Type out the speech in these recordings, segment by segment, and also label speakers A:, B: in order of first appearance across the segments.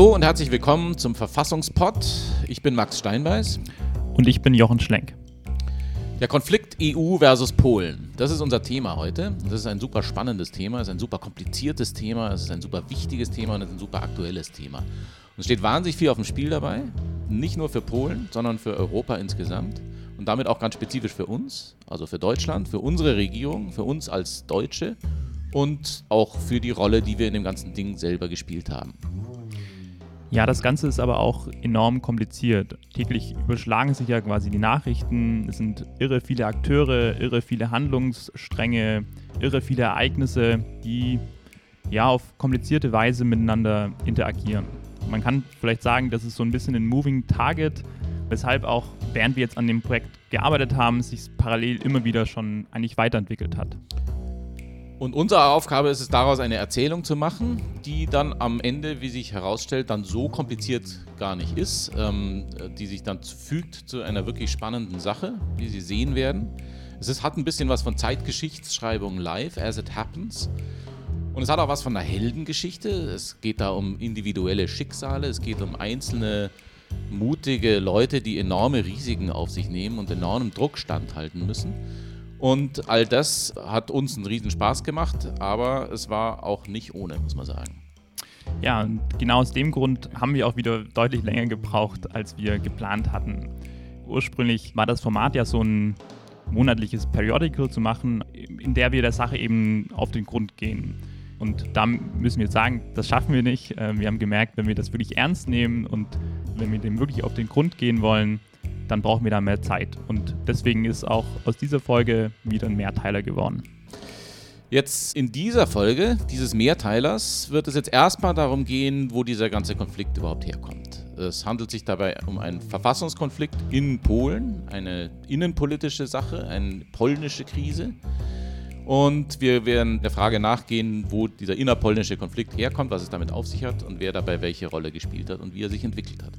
A: Hallo und herzlich willkommen zum Verfassungspod. Ich bin Max Steinbeiß.
B: Und ich bin Jochen Schlenk.
A: Der Konflikt EU versus Polen, das ist unser Thema heute. Das ist ein super spannendes Thema, es ist ein super kompliziertes Thema, es ist ein super wichtiges Thema und es ist ein super aktuelles Thema. Und es steht wahnsinnig viel auf dem Spiel dabei, nicht nur für Polen, sondern für Europa insgesamt und damit auch ganz spezifisch für uns, also für Deutschland, für unsere Regierung, für uns als Deutsche und auch für die Rolle, die wir in dem ganzen Ding selber gespielt haben.
B: Ja, das Ganze ist aber auch enorm kompliziert. Täglich überschlagen sich ja quasi die Nachrichten. Es sind irre viele Akteure, irre viele Handlungsstränge, irre viele Ereignisse, die ja auf komplizierte Weise miteinander interagieren. Man kann vielleicht sagen, das ist so ein bisschen ein Moving Target, weshalb auch, während wir jetzt an dem Projekt gearbeitet haben, sich parallel immer wieder schon eigentlich weiterentwickelt hat.
A: Und unsere Aufgabe ist es daraus eine Erzählung zu machen, die dann am Ende, wie sich herausstellt, dann so kompliziert gar nicht ist, ähm, die sich dann fügt zu einer wirklich spannenden Sache, wie Sie sehen werden. Es ist, hat ein bisschen was von Zeitgeschichtsschreibung live, as it happens. Und es hat auch was von einer Heldengeschichte. Es geht da um individuelle Schicksale, es geht um einzelne mutige Leute, die enorme Risiken auf sich nehmen und enormem Druck standhalten müssen. Und all das hat uns einen riesen Spaß gemacht, aber es war auch nicht ohne, muss man sagen.
B: Ja, und genau aus dem Grund haben wir auch wieder deutlich länger gebraucht, als wir geplant hatten. Ursprünglich war das Format ja so ein monatliches Periodical zu machen, in der wir der Sache eben auf den Grund gehen. Und da müssen wir jetzt sagen, das schaffen wir nicht. Äh, wir haben gemerkt, wenn wir das wirklich ernst nehmen und wenn wir dem wirklich auf den Grund gehen wollen, dann brauchen wir da mehr Zeit. Und deswegen ist auch aus dieser Folge wieder ein Mehrteiler geworden.
A: Jetzt in dieser Folge dieses Mehrteilers wird es jetzt erstmal darum gehen, wo dieser ganze Konflikt überhaupt herkommt. Es handelt sich dabei um einen Verfassungskonflikt in Polen, eine innenpolitische Sache, eine polnische Krise. Und wir werden der Frage nachgehen, wo dieser innerpolnische Konflikt herkommt, was es damit auf sich hat und wer dabei welche Rolle gespielt hat und wie er sich entwickelt hat.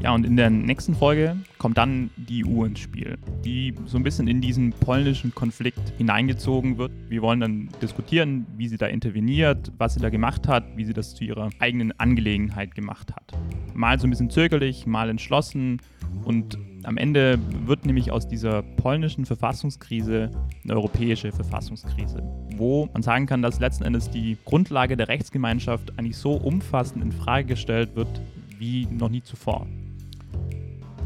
B: Ja, und in der nächsten Folge kommt dann die EU ins Spiel, die so ein bisschen in diesen polnischen Konflikt hineingezogen wird. Wir wollen dann diskutieren, wie sie da interveniert, was sie da gemacht hat, wie sie das zu ihrer eigenen Angelegenheit gemacht hat. Mal so ein bisschen zögerlich, mal entschlossen und am Ende wird nämlich aus dieser polnischen Verfassungskrise eine europäische Verfassungskrise, wo man sagen kann, dass letzten Endes die Grundlage der Rechtsgemeinschaft eigentlich so umfassend in Frage gestellt wird wie noch nie zuvor.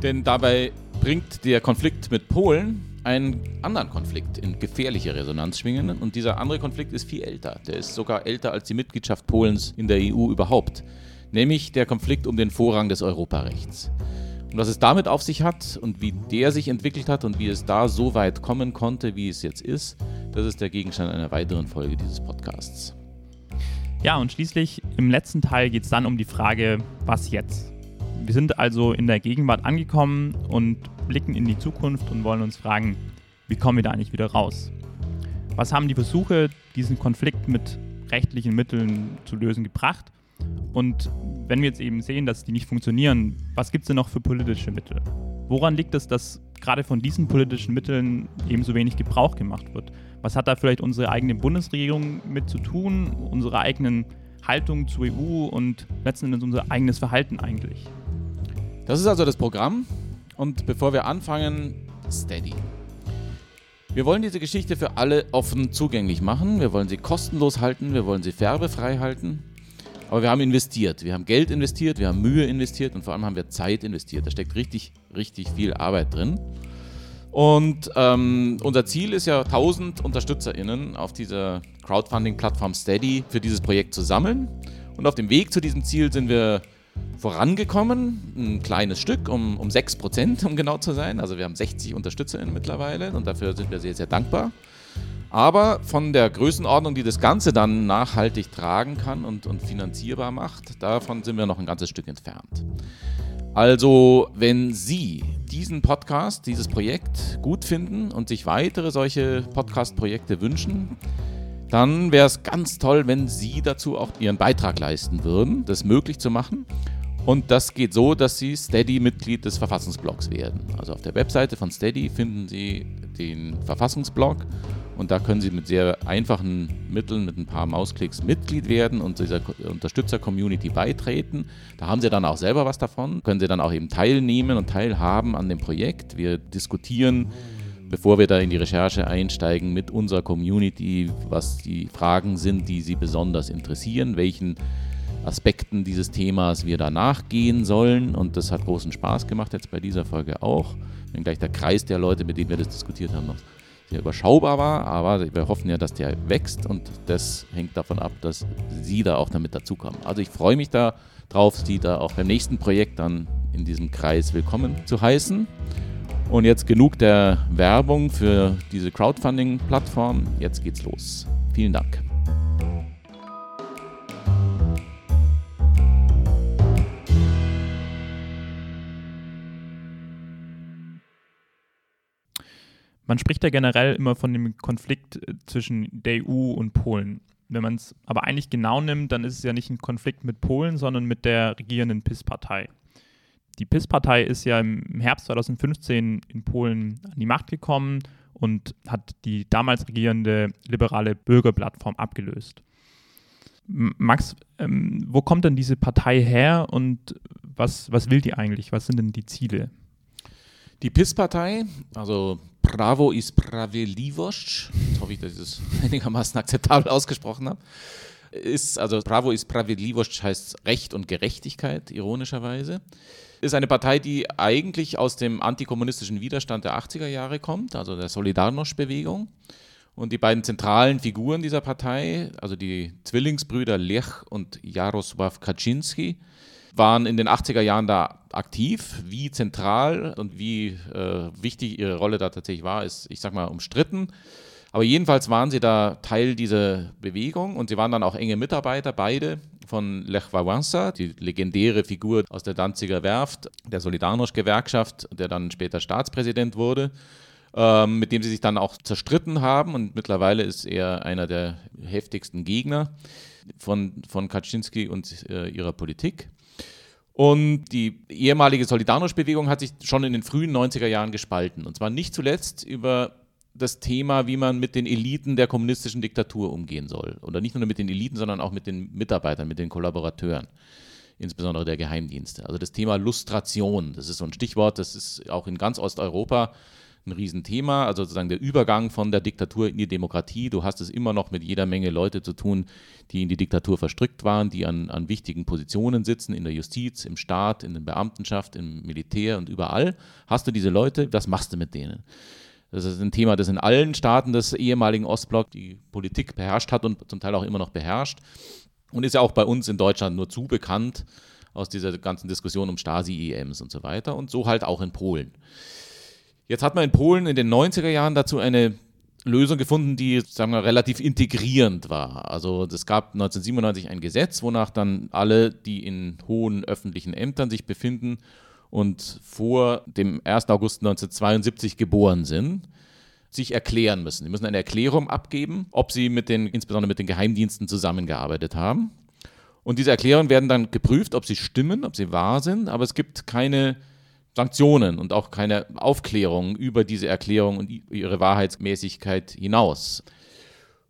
A: Denn dabei bringt der Konflikt mit Polen einen anderen Konflikt in gefährliche Resonanz schwingen. Und dieser andere Konflikt ist viel älter. Der ist sogar älter als die Mitgliedschaft Polens in der EU überhaupt. Nämlich der Konflikt um den Vorrang des Europarechts. Und was es damit auf sich hat und wie der sich entwickelt hat und wie es da so weit kommen konnte, wie es jetzt ist, das ist der Gegenstand einer weiteren Folge dieses Podcasts.
B: Ja, und schließlich im letzten Teil geht es dann um die Frage, was jetzt? Wir sind also in der Gegenwart angekommen und blicken in die Zukunft und wollen uns fragen, wie kommen wir da eigentlich wieder raus? Was haben die Versuche, diesen Konflikt mit rechtlichen Mitteln zu lösen, gebracht? Und wenn wir jetzt eben sehen, dass die nicht funktionieren, was gibt es denn noch für politische Mittel? Woran liegt es, dass gerade von diesen politischen Mitteln eben so wenig Gebrauch gemacht wird? Was hat da vielleicht unsere eigene Bundesregierung mit zu tun, unsere eigenen Haltung zur EU und letzten Endes unser eigenes Verhalten eigentlich?
A: Das ist also das Programm. Und bevor wir anfangen, Steady. Wir wollen diese Geschichte für alle offen zugänglich machen. Wir wollen sie kostenlos halten. Wir wollen sie färbefrei halten. Aber wir haben investiert. Wir haben Geld investiert, wir haben Mühe investiert und vor allem haben wir Zeit investiert. Da steckt richtig, richtig viel Arbeit drin. Und ähm, unser Ziel ist ja, 1000 UnterstützerInnen auf dieser Crowdfunding-Plattform Steady für dieses Projekt zu sammeln. Und auf dem Weg zu diesem Ziel sind wir vorangekommen, ein kleines Stück, um, um 6%, um genau zu sein. Also wir haben 60 UnterstützerInnen mittlerweile und dafür sind wir sehr, sehr dankbar. Aber von der Größenordnung, die das Ganze dann nachhaltig tragen kann und, und finanzierbar macht, davon sind wir noch ein ganzes Stück entfernt. Also, wenn Sie diesen Podcast, dieses Projekt gut finden und sich weitere solche Podcast-Projekte wünschen, dann wäre es ganz toll, wenn Sie dazu auch Ihren Beitrag leisten würden, das möglich zu machen. Und das geht so, dass Sie Steady-Mitglied des Verfassungsblocks werden. Also auf der Webseite von Steady finden Sie den Verfassungsblog und da können Sie mit sehr einfachen Mitteln, mit ein paar Mausklicks Mitglied werden und dieser Unterstützer-Community beitreten. Da haben Sie dann auch selber was davon, können Sie dann auch eben teilnehmen und teilhaben an dem Projekt. Wir diskutieren, bevor wir da in die Recherche einsteigen, mit unserer Community, was die Fragen sind, die Sie besonders interessieren, welchen Aspekten dieses Themas wir da nachgehen sollen. Und das hat großen Spaß gemacht, jetzt bei dieser Folge auch. Wenn gleich der Kreis der Leute, mit denen wir das diskutiert haben, noch sehr überschaubar war, aber wir hoffen ja, dass der wächst und das hängt davon ab, dass Sie da auch damit dazukommen. Also ich freue mich da drauf, Sie da auch beim nächsten Projekt dann in diesem Kreis willkommen zu heißen. Und jetzt genug der Werbung für diese Crowdfunding-Plattform. Jetzt geht's los. Vielen Dank.
B: Man spricht ja generell immer von dem Konflikt äh, zwischen der EU und Polen. Wenn man es aber eigentlich genau nimmt, dann ist es ja nicht ein Konflikt mit Polen, sondern mit der regierenden PIS-Partei. Die PIS-Partei ist ja im Herbst 2015 in Polen an die Macht gekommen und hat die damals regierende liberale Bürgerplattform abgelöst. Max, ähm, wo kommt denn diese Partei her und was, was will die eigentlich? Was sind denn die Ziele?
A: Die PIS-Partei, also Bravo i Sprawiedliwość, jetzt hoffe ich, dass ich das einigermaßen akzeptabel ausgesprochen habe, ist, also Bravo i Sprawiedliwość heißt Recht und Gerechtigkeit, ironischerweise, ist eine Partei, die eigentlich aus dem antikommunistischen Widerstand der 80er Jahre kommt, also der Solidarność-Bewegung. Und die beiden zentralen Figuren dieser Partei, also die Zwillingsbrüder Lech und Jarosław Kaczynski, waren in den 80er Jahren da aktiv. Wie zentral und wie äh, wichtig ihre Rolle da tatsächlich war, ist, ich sag mal, umstritten. Aber jedenfalls waren sie da Teil dieser Bewegung und sie waren dann auch enge Mitarbeiter, beide von Lech Wałęsa, die legendäre Figur aus der Danziger Werft, der Solidarność-Gewerkschaft, der dann später Staatspräsident wurde, ähm, mit dem sie sich dann auch zerstritten haben und mittlerweile ist er einer der heftigsten Gegner von, von Kaczynski und äh, ihrer Politik. Und die ehemalige Solidarność-Bewegung hat sich schon in den frühen 90er Jahren gespalten. Und zwar nicht zuletzt über das Thema, wie man mit den Eliten der kommunistischen Diktatur umgehen soll. Oder nicht nur mit den Eliten, sondern auch mit den Mitarbeitern, mit den Kollaborateuren, insbesondere der Geheimdienste. Also das Thema Lustration, das ist so ein Stichwort, das ist auch in ganz Osteuropa ein Riesenthema, also sozusagen der Übergang von der Diktatur in die Demokratie. Du hast es immer noch mit jeder Menge Leute zu tun, die in die Diktatur verstrickt waren, die an, an wichtigen Positionen sitzen, in der Justiz, im Staat, in der Beamtenschaft, im Militär und überall. Hast du diese Leute, was machst du mit denen? Das ist ein Thema, das in allen Staaten des ehemaligen Ostblocks die Politik beherrscht hat und zum Teil auch immer noch beherrscht. Und ist ja auch bei uns in Deutschland nur zu bekannt aus dieser ganzen Diskussion um Stasi-EMs und so weiter. Und so halt auch in Polen. Jetzt hat man in Polen in den 90er Jahren dazu eine Lösung gefunden, die, sagen wir, relativ integrierend war. Also es gab 1997 ein Gesetz, wonach dann alle, die in hohen öffentlichen Ämtern sich befinden und vor dem 1. August 1972 geboren sind, sich erklären müssen. Sie müssen eine Erklärung abgeben, ob sie mit den, insbesondere mit den Geheimdiensten zusammengearbeitet haben. Und diese Erklärungen werden dann geprüft, ob sie stimmen, ob sie wahr sind, aber es gibt keine Sanktionen und auch keine Aufklärung über diese Erklärung und ihre Wahrheitsmäßigkeit hinaus.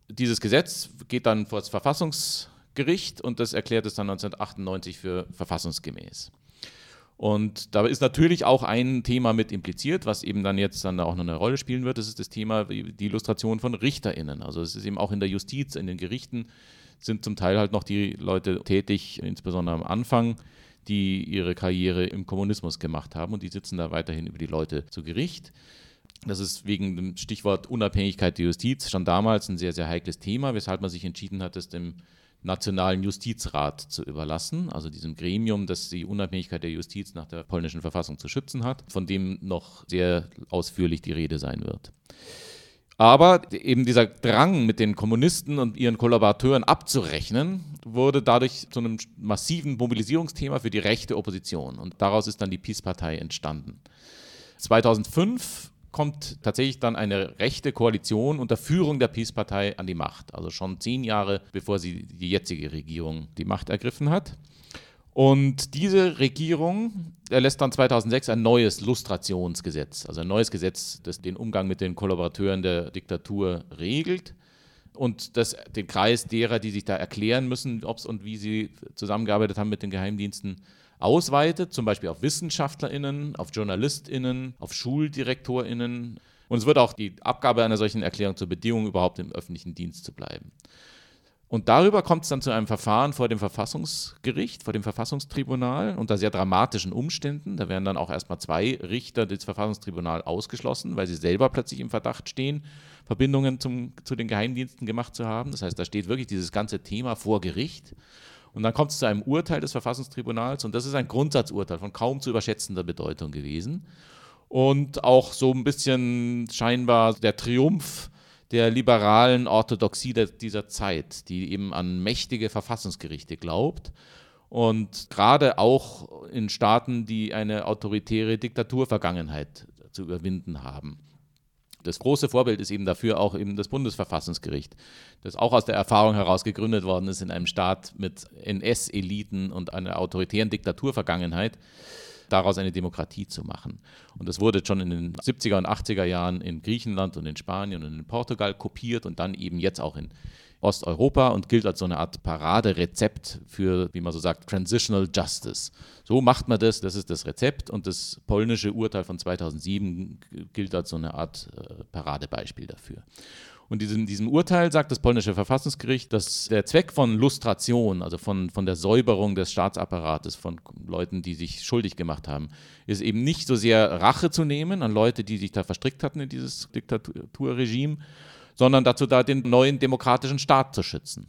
A: Dieses Gesetz geht dann vor das Verfassungsgericht und das erklärt es dann 1998 für verfassungsgemäß. Und da ist natürlich auch ein Thema mit impliziert, was eben dann jetzt dann auch noch eine Rolle spielen wird. Das ist das Thema die Illustration von RichterInnen. Also es ist eben auch in der Justiz, in den Gerichten sind zum Teil halt noch die Leute tätig, insbesondere am Anfang, die ihre Karriere im Kommunismus gemacht haben und die sitzen da weiterhin über die Leute zu Gericht. Das ist wegen dem Stichwort Unabhängigkeit der Justiz schon damals ein sehr, sehr heikles Thema, weshalb man sich entschieden hat, es dem Nationalen Justizrat zu überlassen, also diesem Gremium, das die Unabhängigkeit der Justiz nach der polnischen Verfassung zu schützen hat, von dem noch sehr ausführlich die Rede sein wird. Aber eben dieser Drang, mit den Kommunisten und ihren Kollaborateuren abzurechnen, wurde dadurch zu einem massiven Mobilisierungsthema für die rechte Opposition. Und daraus ist dann die Peace-Partei entstanden. 2005 kommt tatsächlich dann eine rechte Koalition unter Führung der Peace-Partei an die Macht. Also schon zehn Jahre bevor sie die jetzige Regierung die Macht ergriffen hat. Und diese Regierung erlässt dann 2006 ein neues Lustrationsgesetz, also ein neues Gesetz, das den Umgang mit den Kollaborateuren der Diktatur regelt und das den Kreis derer, die sich da erklären müssen, ob es und wie sie zusammengearbeitet haben mit den Geheimdiensten, ausweitet, zum Beispiel auf WissenschaftlerInnen, auf JournalistInnen, auf SchuldirektorInnen. Und es wird auch die Abgabe einer solchen Erklärung zur Bedingung, überhaupt im öffentlichen Dienst zu bleiben. Und darüber kommt es dann zu einem Verfahren vor dem Verfassungsgericht, vor dem Verfassungstribunal unter sehr dramatischen Umständen. Da werden dann auch erstmal zwei Richter des Verfassungstribunals ausgeschlossen, weil sie selber plötzlich im Verdacht stehen, Verbindungen zum, zu den Geheimdiensten gemacht zu haben. Das heißt, da steht wirklich dieses ganze Thema vor Gericht. Und dann kommt es zu einem Urteil des Verfassungstribunals und das ist ein Grundsatzurteil von kaum zu überschätzender Bedeutung gewesen. Und auch so ein bisschen scheinbar der Triumph der liberalen Orthodoxie dieser Zeit, die eben an mächtige Verfassungsgerichte glaubt. Und gerade auch in Staaten, die eine autoritäre Diktaturvergangenheit zu überwinden haben. Das große Vorbild ist eben dafür auch eben das Bundesverfassungsgericht, das auch aus der Erfahrung heraus gegründet worden ist in einem Staat mit NS-Eliten und einer autoritären Diktaturvergangenheit daraus eine Demokratie zu machen. Und das wurde schon in den 70er und 80er Jahren in Griechenland und in Spanien und in Portugal kopiert und dann eben jetzt auch in Osteuropa und gilt als so eine Art Paraderezept für, wie man so sagt, Transitional Justice. So macht man das, das ist das Rezept und das polnische Urteil von 2007 gilt als so eine Art äh, Paradebeispiel dafür. Und in diesem Urteil sagt das polnische Verfassungsgericht, dass der Zweck von Lustration, also von, von der Säuberung des Staatsapparates, von Leuten, die sich schuldig gemacht haben, ist eben nicht so sehr Rache zu nehmen an Leute, die sich da verstrickt hatten in dieses Diktaturregime, sondern dazu da, den neuen demokratischen Staat zu schützen.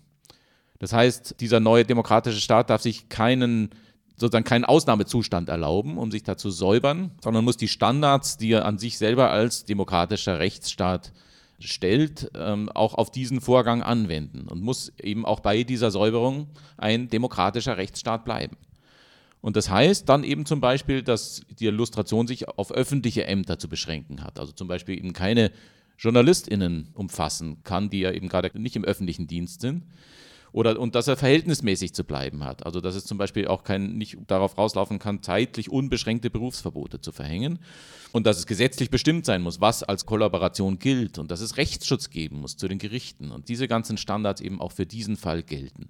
A: Das heißt, dieser neue demokratische Staat darf sich keinen sozusagen keinen Ausnahmezustand erlauben, um sich da zu säubern, sondern muss die Standards, die er an sich selber als demokratischer Rechtsstaat stellt, ähm, auch auf diesen Vorgang anwenden und muss eben auch bei dieser Säuberung ein demokratischer Rechtsstaat bleiben. Und das heißt dann eben zum Beispiel, dass die Illustration sich auf öffentliche Ämter zu beschränken hat. Also zum Beispiel eben keine JournalistInnen umfassen kann, die ja eben gerade nicht im öffentlichen Dienst sind, oder, und dass er verhältnismäßig zu bleiben hat. Also dass es zum Beispiel auch kein, nicht darauf rauslaufen kann, zeitlich unbeschränkte Berufsverbote zu verhängen. Und dass es gesetzlich bestimmt sein muss, was als Kollaboration gilt. Und dass es Rechtsschutz geben muss zu den Gerichten. Und diese ganzen Standards eben auch für diesen Fall gelten.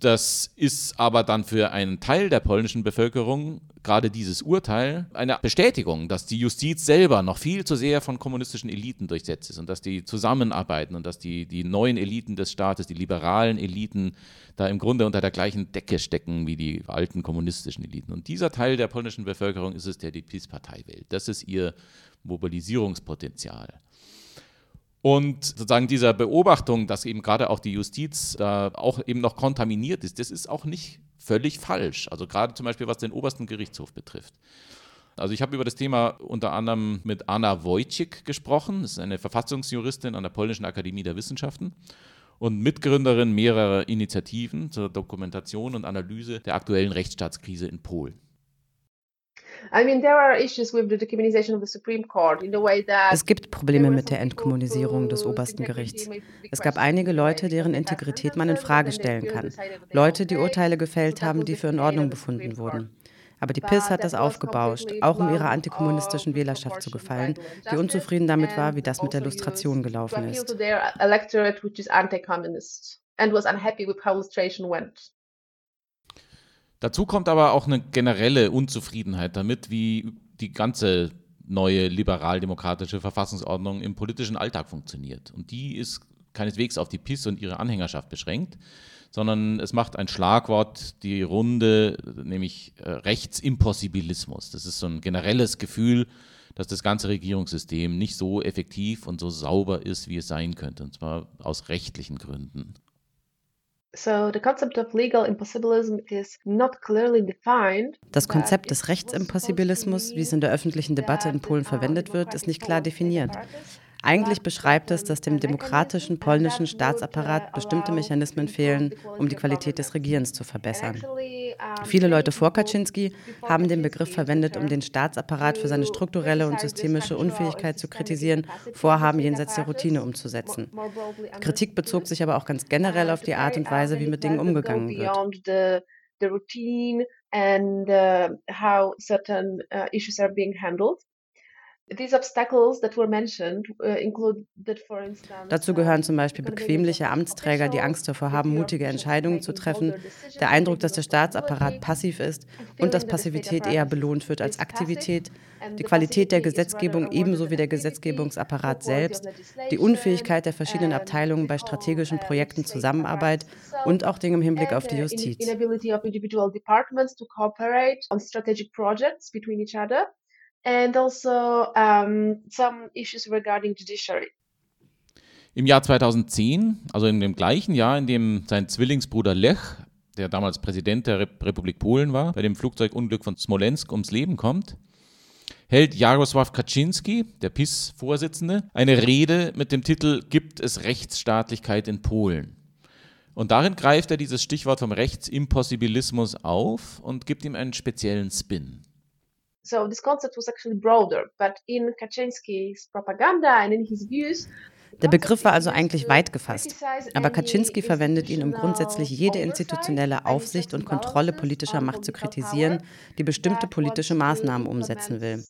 A: Das ist aber dann für einen Teil der polnischen Bevölkerung, gerade dieses Urteil, eine Bestätigung, dass die Justiz selber noch viel zu sehr von kommunistischen Eliten durchsetzt ist und dass die zusammenarbeiten und dass die, die neuen Eliten des Staates, die liberalen Eliten, da im Grunde unter der gleichen Decke stecken wie die alten kommunistischen Eliten. Und dieser Teil der polnischen Bevölkerung ist es, der die PiS-Partei wählt. Das ist ihr Mobilisierungspotenzial. Und sozusagen dieser Beobachtung, dass eben gerade auch die Justiz da auch eben noch kontaminiert ist, das ist auch nicht völlig falsch. Also gerade zum Beispiel was den obersten Gerichtshof betrifft. Also ich habe über das Thema unter anderem mit Anna Wojcik gesprochen. Das ist eine Verfassungsjuristin an der Polnischen Akademie der Wissenschaften und Mitgründerin mehrerer Initiativen zur Dokumentation und Analyse der aktuellen Rechtsstaatskrise in Polen.
C: Es gibt Probleme mit der Entkommunisierung des obersten Gerichts. Es gab einige Leute, deren Integrität man in Frage stellen kann. Leute, die Urteile gefällt haben, die für in Ordnung befunden wurden. Aber die PIS hat das aufgebauscht, auch um ihrer antikommunistischen Wählerschaft zu gefallen, die unzufrieden damit war, wie das mit der Lustration gelaufen ist. And was unhappy with how lustration went.
A: Dazu kommt aber auch eine generelle Unzufriedenheit damit, wie die ganze neue liberal-demokratische Verfassungsordnung im politischen Alltag funktioniert. Und die ist keineswegs auf die PIS und ihre Anhängerschaft beschränkt, sondern es macht ein Schlagwort die Runde, nämlich äh, Rechtsimpossibilismus. Das ist so ein generelles Gefühl, dass das ganze Regierungssystem nicht so effektiv und so sauber ist, wie es sein könnte, und zwar aus rechtlichen Gründen.
C: Das Konzept des Rechtsimpossibilismus, wie es in der öffentlichen Debatte in Polen verwendet wird, ist nicht klar definiert. Eigentlich beschreibt es, dass dem demokratischen polnischen Staatsapparat bestimmte Mechanismen fehlen, um die Qualität des Regierens zu verbessern. Viele Leute vor Kaczynski haben den Begriff verwendet, um den Staatsapparat für seine strukturelle und systemische Unfähigkeit zu kritisieren, Vorhaben jenseits der Routine umzusetzen. Kritik bezog sich aber auch ganz generell auf die Art und Weise, wie mit Dingen umgegangen wird.
D: and uh, how certain uh, issues are being handled. Uh,
C: Dazu gehören zum Beispiel bequemliche Amtsträger, die Angst davor haben, mutige Entscheidungen zu treffen, der Eindruck, dass der Staatsapparat passiv ist und dass Passivität eher belohnt wird als Aktivität, die Qualität der Gesetzgebung ebenso wie der Gesetzgebungsapparat selbst, die Unfähigkeit der verschiedenen Abteilungen bei strategischen Projekten Zusammenarbeit und auch Dinge im Hinblick auf die Justiz.
D: And also um, some issues regarding judiciary.
A: Im Jahr 2010, also in dem gleichen Jahr, in dem sein Zwillingsbruder Lech, der damals Präsident der Republik Polen war, bei dem Flugzeugunglück von Smolensk ums Leben kommt, hält Jarosław Kaczynski, der PiS-Vorsitzende, eine Rede mit dem Titel Gibt es Rechtsstaatlichkeit in Polen? Und darin greift er dieses Stichwort vom Rechtsimpossibilismus auf und gibt ihm einen speziellen Spin.
D: So this concept was actually broader, but in Kaczynski's propaganda and in his views,
C: der Begriff war also eigentlich weit gefasst. Aber Kaczynski verwendet ihn, um grundsätzlich jede institutionelle Aufsicht und Kontrolle politischer Macht zu kritisieren, die bestimmte politische Maßnahmen umsetzen will.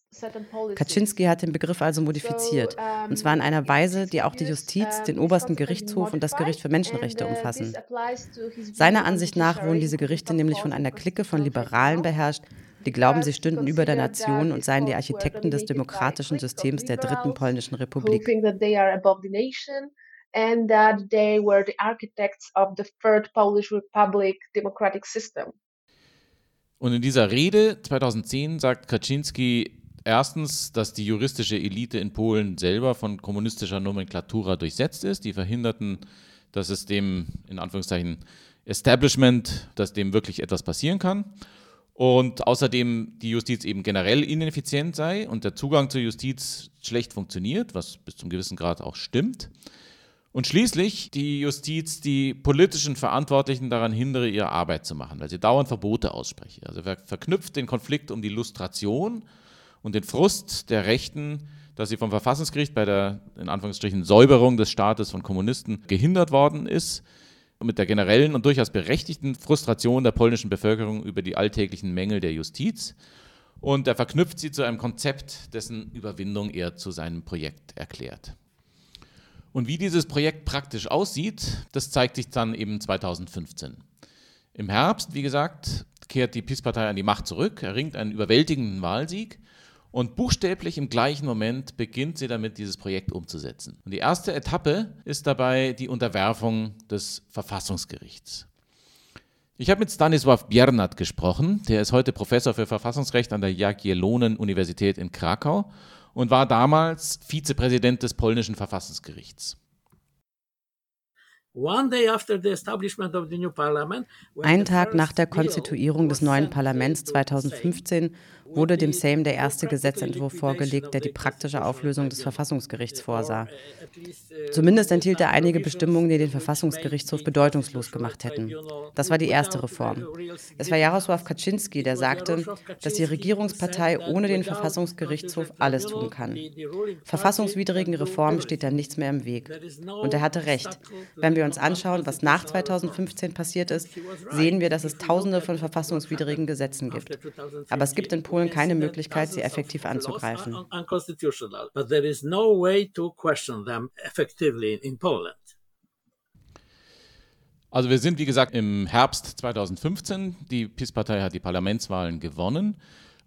C: Kaczynski hat den Begriff also modifiziert, und zwar in einer Weise, die auch die Justiz, den obersten Gerichtshof und das Gericht für Menschenrechte umfassen. Seiner Ansicht nach wurden diese Gerichte nämlich von einer Clique von Liberalen beherrscht, die glauben, sie stünden über der Nation und seien die Architekten des demokratischen Systems der dritten polnischen Republik. And that they were the architects of the third Polish Republic democratic system.
A: Und in dieser Rede 2010 sagt Kaczynski erstens, dass die juristische Elite in Polen selber von kommunistischer Nomenklatura durchsetzt ist. Die verhinderten, dass es dem, in Anführungszeichen, Establishment, dass dem wirklich etwas passieren kann und außerdem die Justiz eben generell ineffizient sei und der Zugang zur Justiz schlecht funktioniert, was bis zum gewissen Grad auch stimmt. Und schließlich die Justiz die politischen Verantwortlichen daran hindere, ihre Arbeit zu machen, weil sie dauernd Verbote ausspreche. Also verknüpft den Konflikt um die Lustration und den Frust der Rechten, dass sie vom Verfassungsgericht bei der in Anführungsstrichen Säuberung des Staates von Kommunisten gehindert worden ist, mit der generellen und durchaus berechtigten Frustration der polnischen Bevölkerung über die alltäglichen Mängel der Justiz. Und er verknüpft sie zu einem Konzept, dessen Überwindung er zu seinem Projekt erklärt. Und wie dieses Projekt praktisch aussieht, das zeigt sich dann eben 2015. Im Herbst, wie gesagt, kehrt die PiS-Partei an die Macht zurück, erringt einen überwältigenden Wahlsieg und buchstäblich im gleichen Moment beginnt sie damit, dieses Projekt umzusetzen. Und die erste Etappe ist dabei die Unterwerfung des Verfassungsgerichts. Ich habe mit Stanisław Biernat gesprochen, der ist heute Professor für Verfassungsrecht an der Jagiellonen-Universität in Krakau und war damals Vizepräsident des polnischen Verfassungsgerichts.
C: Einen Tag nach der Konstituierung des neuen Parlaments 2015 wurde dem Sejm der erste Gesetzentwurf vorgelegt, der die praktische Auflösung des Verfassungsgerichts vorsah. Zumindest enthielt er einige Bestimmungen, die den Verfassungsgerichtshof bedeutungslos gemacht hätten. Das war die erste Reform. Es war Jarosław Kaczynski, der sagte, dass die Regierungspartei ohne den Verfassungsgerichtshof alles tun kann. Verfassungswidrigen Reformen steht da nichts mehr im Weg. Und er hatte recht. Wenn wir uns anschauen, was nach 2015 passiert ist, sehen wir, dass es Tausende von verfassungswidrigen Gesetzen gibt. Aber es gibt in Polen Polen keine Möglichkeit, sie effektiv anzugreifen.
A: Also wir sind, wie gesagt, im Herbst 2015. Die PiS-Partei hat die Parlamentswahlen gewonnen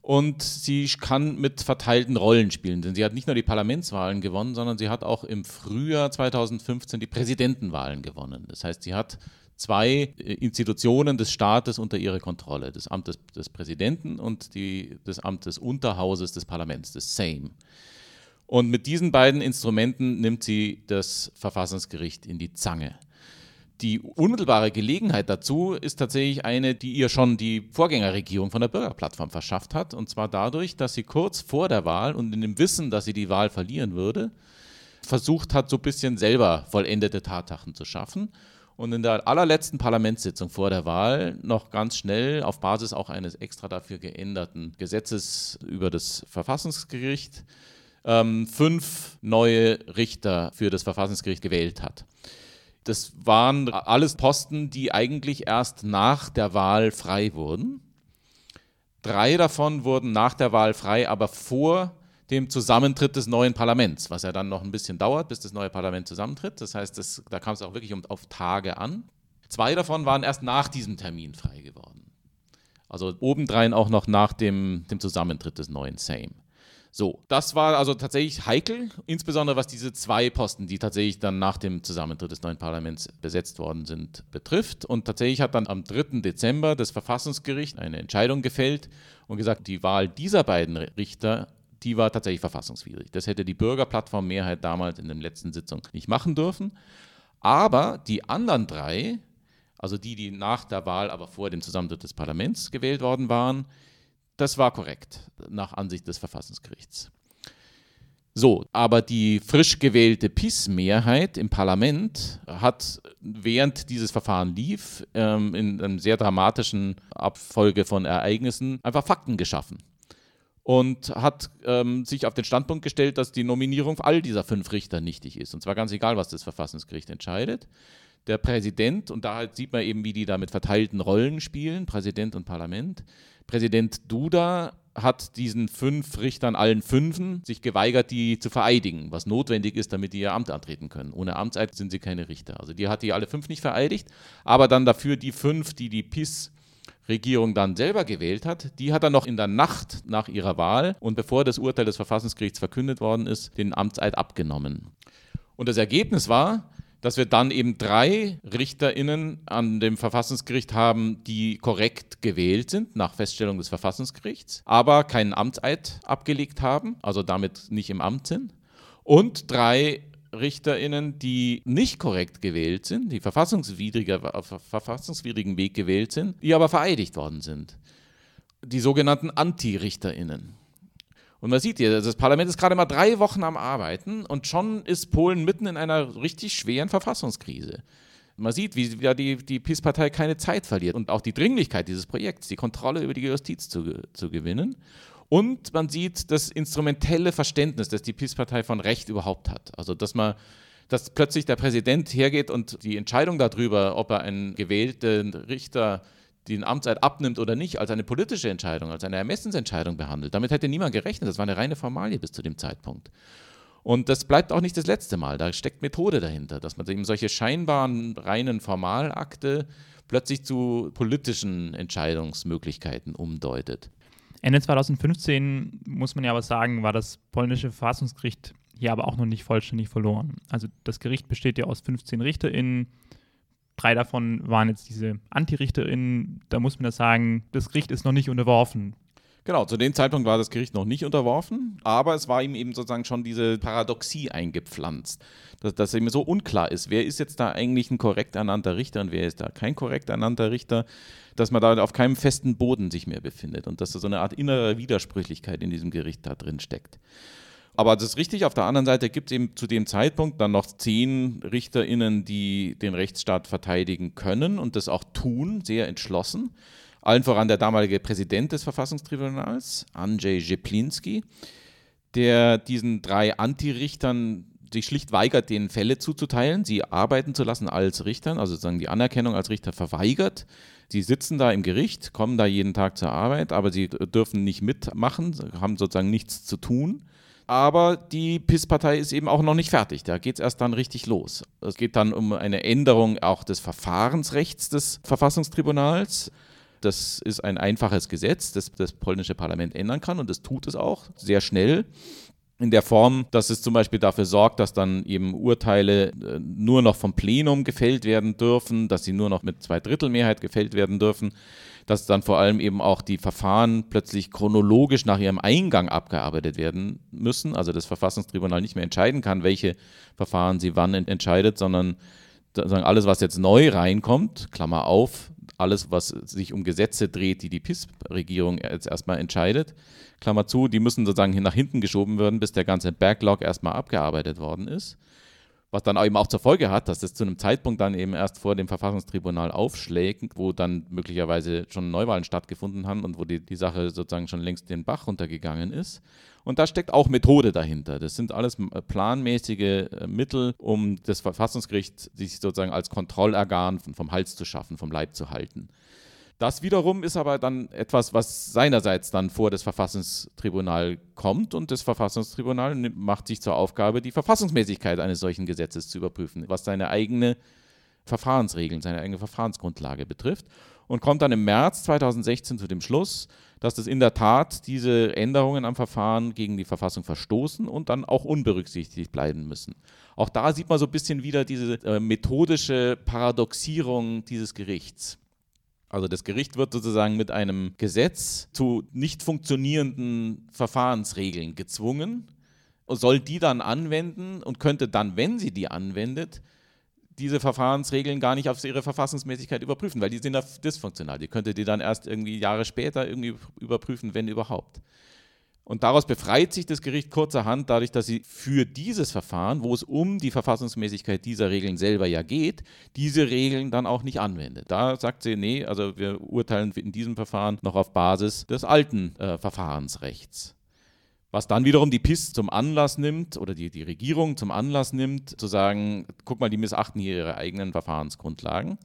A: und sie kann mit verteilten Rollen spielen. Denn sie hat nicht nur die Parlamentswahlen gewonnen, sondern sie hat auch im Frühjahr 2015 die Präsidentenwahlen gewonnen. Das heißt, sie hat zwei äh, Institutionen des Staates unter ihre Kontrolle, das Amt des, des Präsidenten und die, das Amt des Unterhauses des Parlaments, des Sejm. Und mit diesen beiden Instrumenten nimmt sie das Verfassungsgericht in die Zange. Die unmittelbare Gelegenheit dazu ist tatsächlich eine, die ihr schon die Vorgängerregierung von der Bürgerplattform verschafft hat. Und zwar dadurch, dass sie kurz vor der Wahl und in dem Wissen, dass sie die Wahl verlieren würde, versucht hat, so ein bisschen selber vollendete Tatsachen zu schaffen und in der allerletzten Parlamentssitzung vor der Wahl noch ganz schnell auf Basis auch eines extra dafür geänderten Gesetzes über das Verfassungsgericht ähm, fünf neue Richter für das Verfassungsgericht gewählt hat. Das waren alles Posten, die eigentlich erst nach der Wahl frei wurden. Drei davon wurden nach der Wahl frei, aber vor dem Zusammentritt des neuen Parlaments, was ja dann noch ein bisschen dauert, bis das neue Parlament zusammentritt. Das heißt, das, da kam es auch wirklich auf Tage an. Zwei davon waren erst nach diesem Termin frei geworden. Also obendrein auch noch nach dem, dem Zusammentritt des neuen Sejm. So, das war also tatsächlich heikel, insbesondere was diese zwei Posten, die tatsächlich dann nach dem Zusammentritt des neuen Parlaments besetzt worden sind, betrifft. Und tatsächlich hat dann am 3. Dezember das Verfassungsgericht eine Entscheidung gefällt und gesagt, die Wahl dieser beiden Richter, die war tatsächlich verfassungswidrig. Das hätte die Bürgerplattform-Mehrheit damals in der letzten Sitzung nicht machen dürfen. Aber die anderen drei, also die, die nach der Wahl, aber vor dem Zusammentritt des Parlaments gewählt worden waren, das war korrekt, nach Ansicht des Verfassungsgerichts. So, aber die frisch gewählte PIS-Mehrheit im Parlament hat, während dieses Verfahren lief, ähm, in einer sehr dramatischen Abfolge von Ereignissen einfach Fakten geschaffen und hat ähm, sich auf den Standpunkt gestellt, dass die Nominierung all dieser fünf Richter nichtig ist. Und zwar ganz egal, was das Verfassungsgericht entscheidet. Der Präsident, und da sieht man eben, wie die da mit verteilten Rollen spielen, Präsident und Parlament, Präsident Duda hat diesen fünf Richtern, allen fünfen, sich geweigert, die zu vereidigen, was notwendig ist, damit die ihr Amt antreten können. Ohne Amtseid sind sie keine Richter. Also die hat die alle fünf nicht vereidigt, aber dann dafür die fünf, die die PIS Regierung dann selber gewählt hat, die hat er noch in der Nacht nach ihrer Wahl und bevor das Urteil des Verfassungsgerichts verkündet worden ist, den Amtseid abgenommen. Und das Ergebnis war, dass wir dann eben drei RichterInnen an dem Verfassungsgericht haben, die korrekt gewählt sind, nach Feststellung des Verfassungsgerichts, aber keinen Amtseid abgelegt haben, also damit nicht im Amt sind. Und drei RichterInnen, die nicht korrekt gewählt sind, die verfassungswidriger, auf verfassungswidrigen Weg gewählt sind, die aber vereidigt worden sind. Die sogenannten Anti-RichterInnen. Und man sieht hier, das Parlament ist gerade mal drei Wochen am Arbeiten und schon ist Polen mitten in einer richtig schweren Verfassungskrise. Man sieht, wie die, die PiS-Partei keine Zeit verliert und auch die Dringlichkeit dieses Projekts, die Kontrolle über die Justiz zu, zu gewinnen. Und man sieht das instrumentelle Verständnis, das die PiS-Partei von Recht überhaupt hat. Also, dass man dass plötzlich der Präsident hergeht und die Entscheidung darüber, ob er einen gewählten Richter den Amtseid abnimmt oder nicht, als eine politische Entscheidung, als eine Ermessensentscheidung behandelt. Damit hätte niemand gerechnet. Das war eine reine Formalie bis zu dem Zeitpunkt. Und das bleibt auch nicht das letzte Mal. Da steckt Methode dahinter, dass man eben solche scheinbaren reinen Formalakte plötzlich zu politischen Entscheidungsmöglichkeiten umdeutet.
B: Ende 2015 muss man ja aber sagen, war das polnische Verfassungsgericht hier aber auch noch nicht vollständig verloren. Also das Gericht besteht ja aus 15 RichterInnen, Drei davon waren jetzt diese Antirichterinnen. Da muss man ja sagen, das Gericht ist noch nicht unterworfen.
A: Genau, zu dem Zeitpunkt war das Gericht noch nicht unterworfen, aber es war ihm eben sozusagen schon diese Paradoxie eingepflanzt, dass, dass ihm so unklar ist, wer ist jetzt da eigentlich ein korrekt ernannter Richter und wer ist da kein korrekt ernannter Richter, dass man da auf keinem festen Boden sich mehr befindet und dass da so eine Art innere Widersprüchlichkeit in diesem Gericht da drin steckt. Aber das ist richtig, auf der anderen Seite gibt es eben zu dem Zeitpunkt dann noch zehn RichterInnen, die den Rechtsstaat verteidigen können und das auch tun, sehr entschlossen. Allen voran der damalige Präsident des Verfassungstribunals, Andrzej Jeplinski, der diesen drei Antirichtern sich schlicht weigert, denen Fälle zuzuteilen, sie arbeiten zu lassen als Richtern, also sozusagen die Anerkennung als Richter verweigert. Sie sitzen da im Gericht, kommen da jeden Tag zur Arbeit, aber sie dürfen nicht mitmachen, haben sozusagen nichts zu tun. Aber die PIS-Partei ist eben auch noch nicht fertig. Da geht es erst dann richtig los. Es geht dann um eine Änderung auch des Verfahrensrechts des Verfassungstribunals. Das ist ein einfaches Gesetz, das das polnische Parlament ändern kann und das tut es auch sehr schnell in der Form, dass es zum Beispiel dafür sorgt, dass dann eben Urteile äh, nur noch vom Plenum gefällt werden dürfen, dass sie nur noch mit Zweidrittelmehrheit gefällt werden dürfen dass dann vor allem eben auch die Verfahren plötzlich chronologisch nach ihrem Eingang abgearbeitet werden müssen. Also das Verfassungstribunal nicht mehr entscheiden kann, welche Verfahren sie wann entscheidet, sondern alles, was jetzt neu reinkommt, Klammer auf, alles, was sich um Gesetze dreht, die die PIS-Regierung jetzt erstmal entscheidet, Klammer zu, die müssen sozusagen nach hinten geschoben werden, bis der ganze Backlog erstmal abgearbeitet worden ist. was dann eben auch zur Folge hat, dass es zu einem Zeitpunkt dann eben erst vor dem Verfassungstribunal aufschlägt, wo dann möglicherweise schon Neuwahlen stattgefunden haben und wo die, die Sache sozusagen schon längst den Bach runtergegangen ist. Und da steckt auch Methode dahinter. Das sind alles planmäßige äh, Mittel, um das Verfassungsgericht sich sozusagen als Kontrollorgan vom Hals zu schaffen, vom Leib zu halten. Das wiederum ist aber dann etwas, was seinerseits dann vor das Verfassungstribunal kommt und das Verfassungstribunal macht sich zur Aufgabe, die Verfassungsmäßigkeit eines solchen Gesetzes zu überprüfen, was seine eigene Verfahrensregeln, seine eigene Verfahrensgrundlage betrifft und kommt dann im März 2016 zu dem Schluss, dass das in der Tat diese Änderungen am Verfahren gegen die Verfassung verstoßen und dann auch unberücksichtigt bleiben müssen. Auch da sieht man so ein bisschen wieder diese äh, methodische Paradoxierung dieses Gerichts. Also das Gericht wird sozusagen mit einem Gesetz zu nicht funktionierenden Verfahrensregeln gezwungen und soll die dann anwenden und könnte dann, wenn sie die anwendet, diese Verfahrensregeln gar nicht auf ihre Verfassungsmäßigkeit überprüfen, weil die sind dysfunktional. Die könnte die dann erst irgendwie Jahre später irgendwie überprüfen, wenn überhaupt. Und daraus befreit sich das Gericht kurzerhand dadurch, dass sie für dieses Verfahren, wo es um die Verfassungsmäßigkeit dieser Regeln selber ja geht, diese Regeln dann auch nicht anwendet. Da sagt sie, nee, also wir urteilen in diesem Verfahren noch auf Basis des alten äh, Verfahrensrechts. Was dann wiederum die PIS zum Anlass nimmt oder die, die Regierung zum Anlass nimmt, zu sagen, guck mal, die missachten hier ihre eigenen Verfahrensgrundlagen.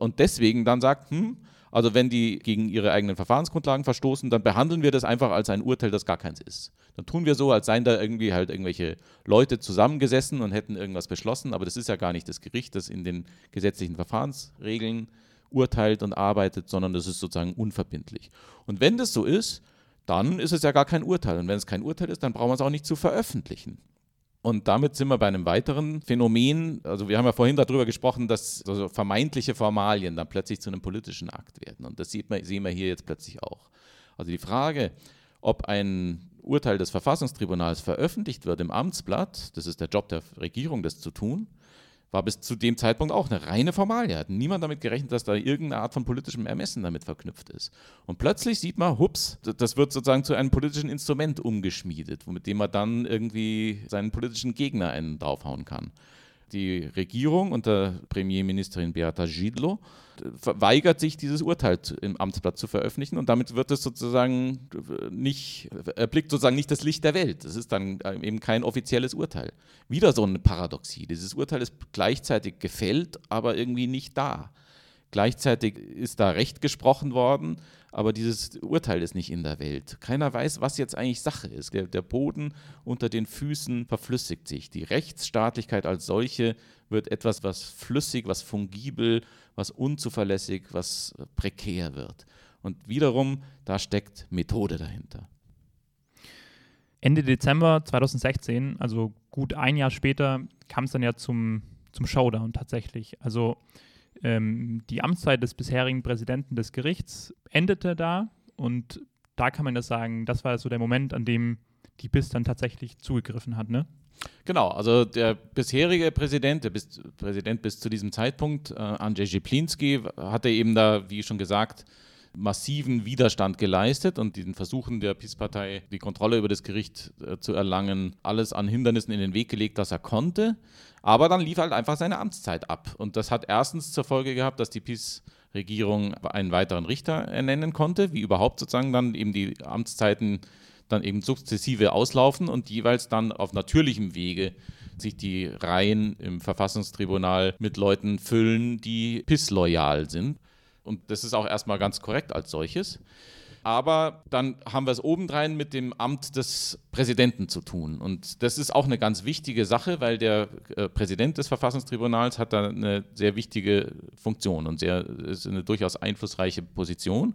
A: Und deswegen dann sagt, hm, also wenn die gegen ihre eigenen Verfahrensgrundlagen verstoßen, dann behandeln wir das einfach als ein Urteil, das gar keins ist. Dann tun wir so, als seien da irgendwie halt irgendwelche Leute zusammengesessen und hätten irgendwas beschlossen, aber das ist ja gar nicht das Gericht, das in den gesetzlichen Verfahrensregeln urteilt und arbeitet, sondern das ist sozusagen unverbindlich. Und wenn das so ist, dann ist es ja gar kein Urteil. Und wenn es kein Urteil ist, dann brauchen wir es auch nicht zu veröffentlichen. Und damit sind wir bei einem weiteren Phänomen. Also wir haben ja vorhin darüber gesprochen, dass also vermeintliche Formalien dann plötzlich zu einem politischen Akt werden. Und das sieht man, sehen wir hier jetzt plötzlich auch. Also die Frage, ob ein Urteil des Verfassungstribunals veröffentlicht wird im Amtsblatt, das ist der Job der Regierung, das zu tun, war bis zu dem Zeitpunkt auch eine reine Formalie. Hat niemand damit gerechnet, dass da irgendeine Art von politischem Ermessen damit verknüpft ist. Und plötzlich sieht man, hups, das wird sozusagen zu einem politischen Instrument umgeschmiedet, mit dem man dann irgendwie seinen politischen Gegner einen draufhauen kann die Regierung unter Premierministerin Beata Gidlo weigert sich, dieses Urteil im Amtsblatt zu veröffentlichen und damit wird es sozusagen nicht, erblickt sozusagen nicht das Licht der Welt. Es ist dann eben kein offizielles Urteil. Wieder so eine Paradoxie. Dieses Urteil ist gleichzeitig gefällt, aber irgendwie nicht da. Gleichzeitig ist da Recht gesprochen worden, aber dieses Urteil ist nicht in der Welt. Keiner weiß, was jetzt eigentlich Sache ist. Der, der, Boden unter den Füßen verflüssigt sich. Die Rechtsstaatlichkeit als solche wird etwas, was flüssig, was fungibel, was unzuverlässig, was prekär wird. Und wiederum, da steckt Methode dahinter.
B: Ende Dezember 2016, also gut ein Jahr später, kam es dann ja zum, zum Showdown tatsächlich. Also ähm, die Amtszeit des bisherigen Präsidenten des Gerichts endete da und da kann man das sagen, das war so der Moment, an dem die BIS dann tatsächlich zugegriffen hat, ne?
A: Genau, also der bisherige Präsident, der bis, Präsident bis zu diesem Zeitpunkt, äh, Andrzej Jeplinski, hatte eben da, wie schon gesagt, massiven Widerstand geleistet und diesen Versuchen der PiS-Partei, die Kontrolle über das Gericht äh, zu erlangen, alles an Hindernissen in den Weg gelegt, was er konnte. Aber dann lief halt einfach seine Amtszeit ab. Und das hat erstens zur Folge gehabt, dass die PiS-Regierung einen weiteren Richter ernennen konnte, wie überhaupt sozusagen dann eben die Amtszeiten dann eben sukzessive auslaufen und jeweils dann auf natürlichem Wege sich die Reihen im Verfassungstribunal mit Leuten füllen, die PIS-loyal sind. Und das ist auch erstmal ganz korrekt als solches. Aber dann haben wir es obendrein mit dem Amt des Präsidenten zu tun. Und das ist auch eine ganz wichtige Sache, weil der äh, Präsident des Verfassungstribunals hat da eine sehr wichtige Funktion und sehr, ist eine durchaus einflussreiche Position.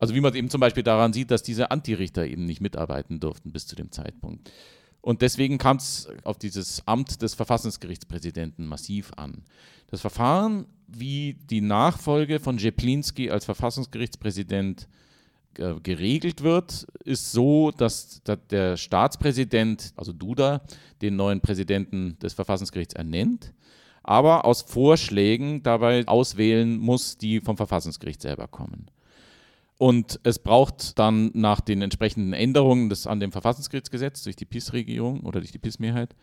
A: Also wie man eben zum Beispiel daran sieht, dass diese Antirichter eben nicht mitarbeiten durften bis zu dem Zeitpunkt. Und deswegen kam es auf dieses Amt des Verfassungsgerichtspräsidenten massiv an. Das Verfahren, wie die Nachfolge von Jeplinski als Verfassungsgerichtspräsident äh, geregelt wird, ist so, dass, dass der Staatspräsident, also Duda, den neuen Präsidenten des Verfassungsgerichts ernennt, aber aus Vorschlägen dabei auswählen muss, die vom Verfassungsgericht selber kommen. Und es braucht dann nach den entsprechenden Änderungen des, an dem Verfassungsgerichtsgesetz durch die PIS-Regierung oder durch die PIS-Mehrheit,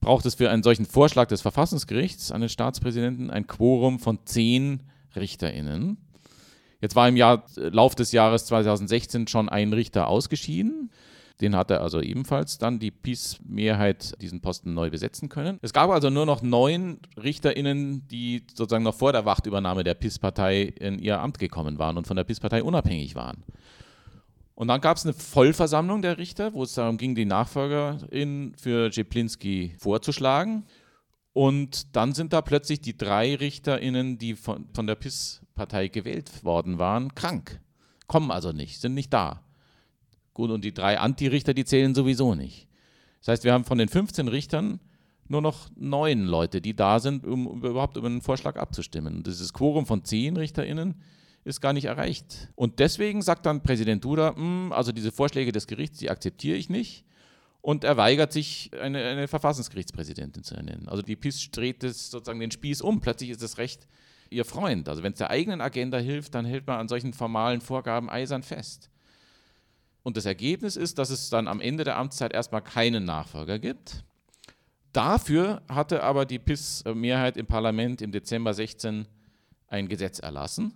A: braucht es für einen solchen Vorschlag des Verfassungsgerichts an den Staatspräsidenten ein Quorum von zehn RichterInnen. Jetzt war im Jahr, Lauf des Jahres 2016 schon ein Richter ausgeschieden. Den hatte also ebenfalls dann die PiS-Mehrheit diesen Posten neu besetzen können. Es gab also nur noch neun RichterInnen, die sozusagen noch vor der Wachtübernahme der PiS-Partei in ihr Amt gekommen waren und von der PiS-Partei unabhängig waren. Und dann gab es eine Vollversammlung der Richter, wo es darum ging, die Nachfolgerin für Jeplinski vorzuschlagen. Und dann sind da plötzlich die drei RichterInnen, die von, von der PIS-Partei gewählt worden waren, krank. Kommen also nicht, sind nicht da. Gut, und die drei Anti-Richter, die zählen sowieso nicht. Das heißt, wir haben von den 15 Richtern nur noch neun Leute, die da sind, um überhaupt über einen Vorschlag abzustimmen. Und dieses Quorum von zehn RichterInnen ist gar nicht erreicht. Und deswegen sagt dann Präsident Duda, hm, also diese Vorschläge des Gerichts, die akzeptiere ich nicht. Und er weigert sich, eine, eine Verfassungsgerichtspräsidentin zu ernennen. Also die PiS dreht das, sozusagen den Spieß um. Plötzlich ist das Recht ihr Freund. Also wenn es der eigenen Agenda hilft, dann hält man an solchen formalen Vorgaben eisern fest. Und das Ergebnis ist, dass es dann am Ende der Amtszeit erstmal keinen Nachfolger gibt. Dafür hatte aber die PIS-Mehrheit im Parlament im Dezember 16 ein Gesetz erlassen,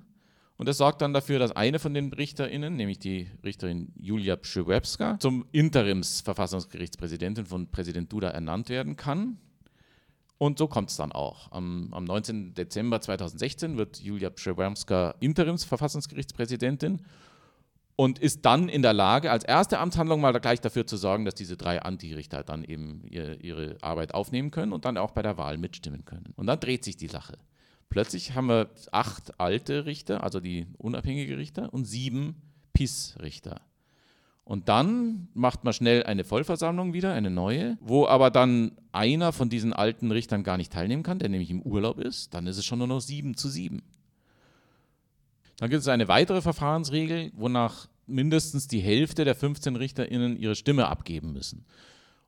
A: und das sorgt dann dafür, dass eine von den RichterInnen, nämlich die Richterin Julia Pschewebska, zum Interims-Verfassungsgerichtspräsidentin von Präsident Duda ernannt werden kann. Und so kommt es dann auch. Am, am 19. Dezember 2016 wird Julia Pschewebska Interims-Verfassungsgerichtspräsidentin und ist dann in der Lage, als erste Amtshandlung mal gleich dafür zu sorgen, dass diese drei Antirichter dann eben ihre, ihre Arbeit aufnehmen können und dann auch bei der Wahl mitstimmen können. Und dann dreht sich die Sache. Plötzlich haben wir acht alte Richter, also die unabhängige Richter, und sieben PIS-Richter. Und dann macht man schnell eine Vollversammlung wieder, eine neue, wo aber dann einer von diesen alten Richtern gar nicht teilnehmen kann, der nämlich im Urlaub ist. Dann ist es schon nur noch sieben zu sieben. Dann gibt es eine weitere Verfahrensregel, wonach mindestens die Hälfte der 15 RichterInnen ihre Stimme abgeben müssen.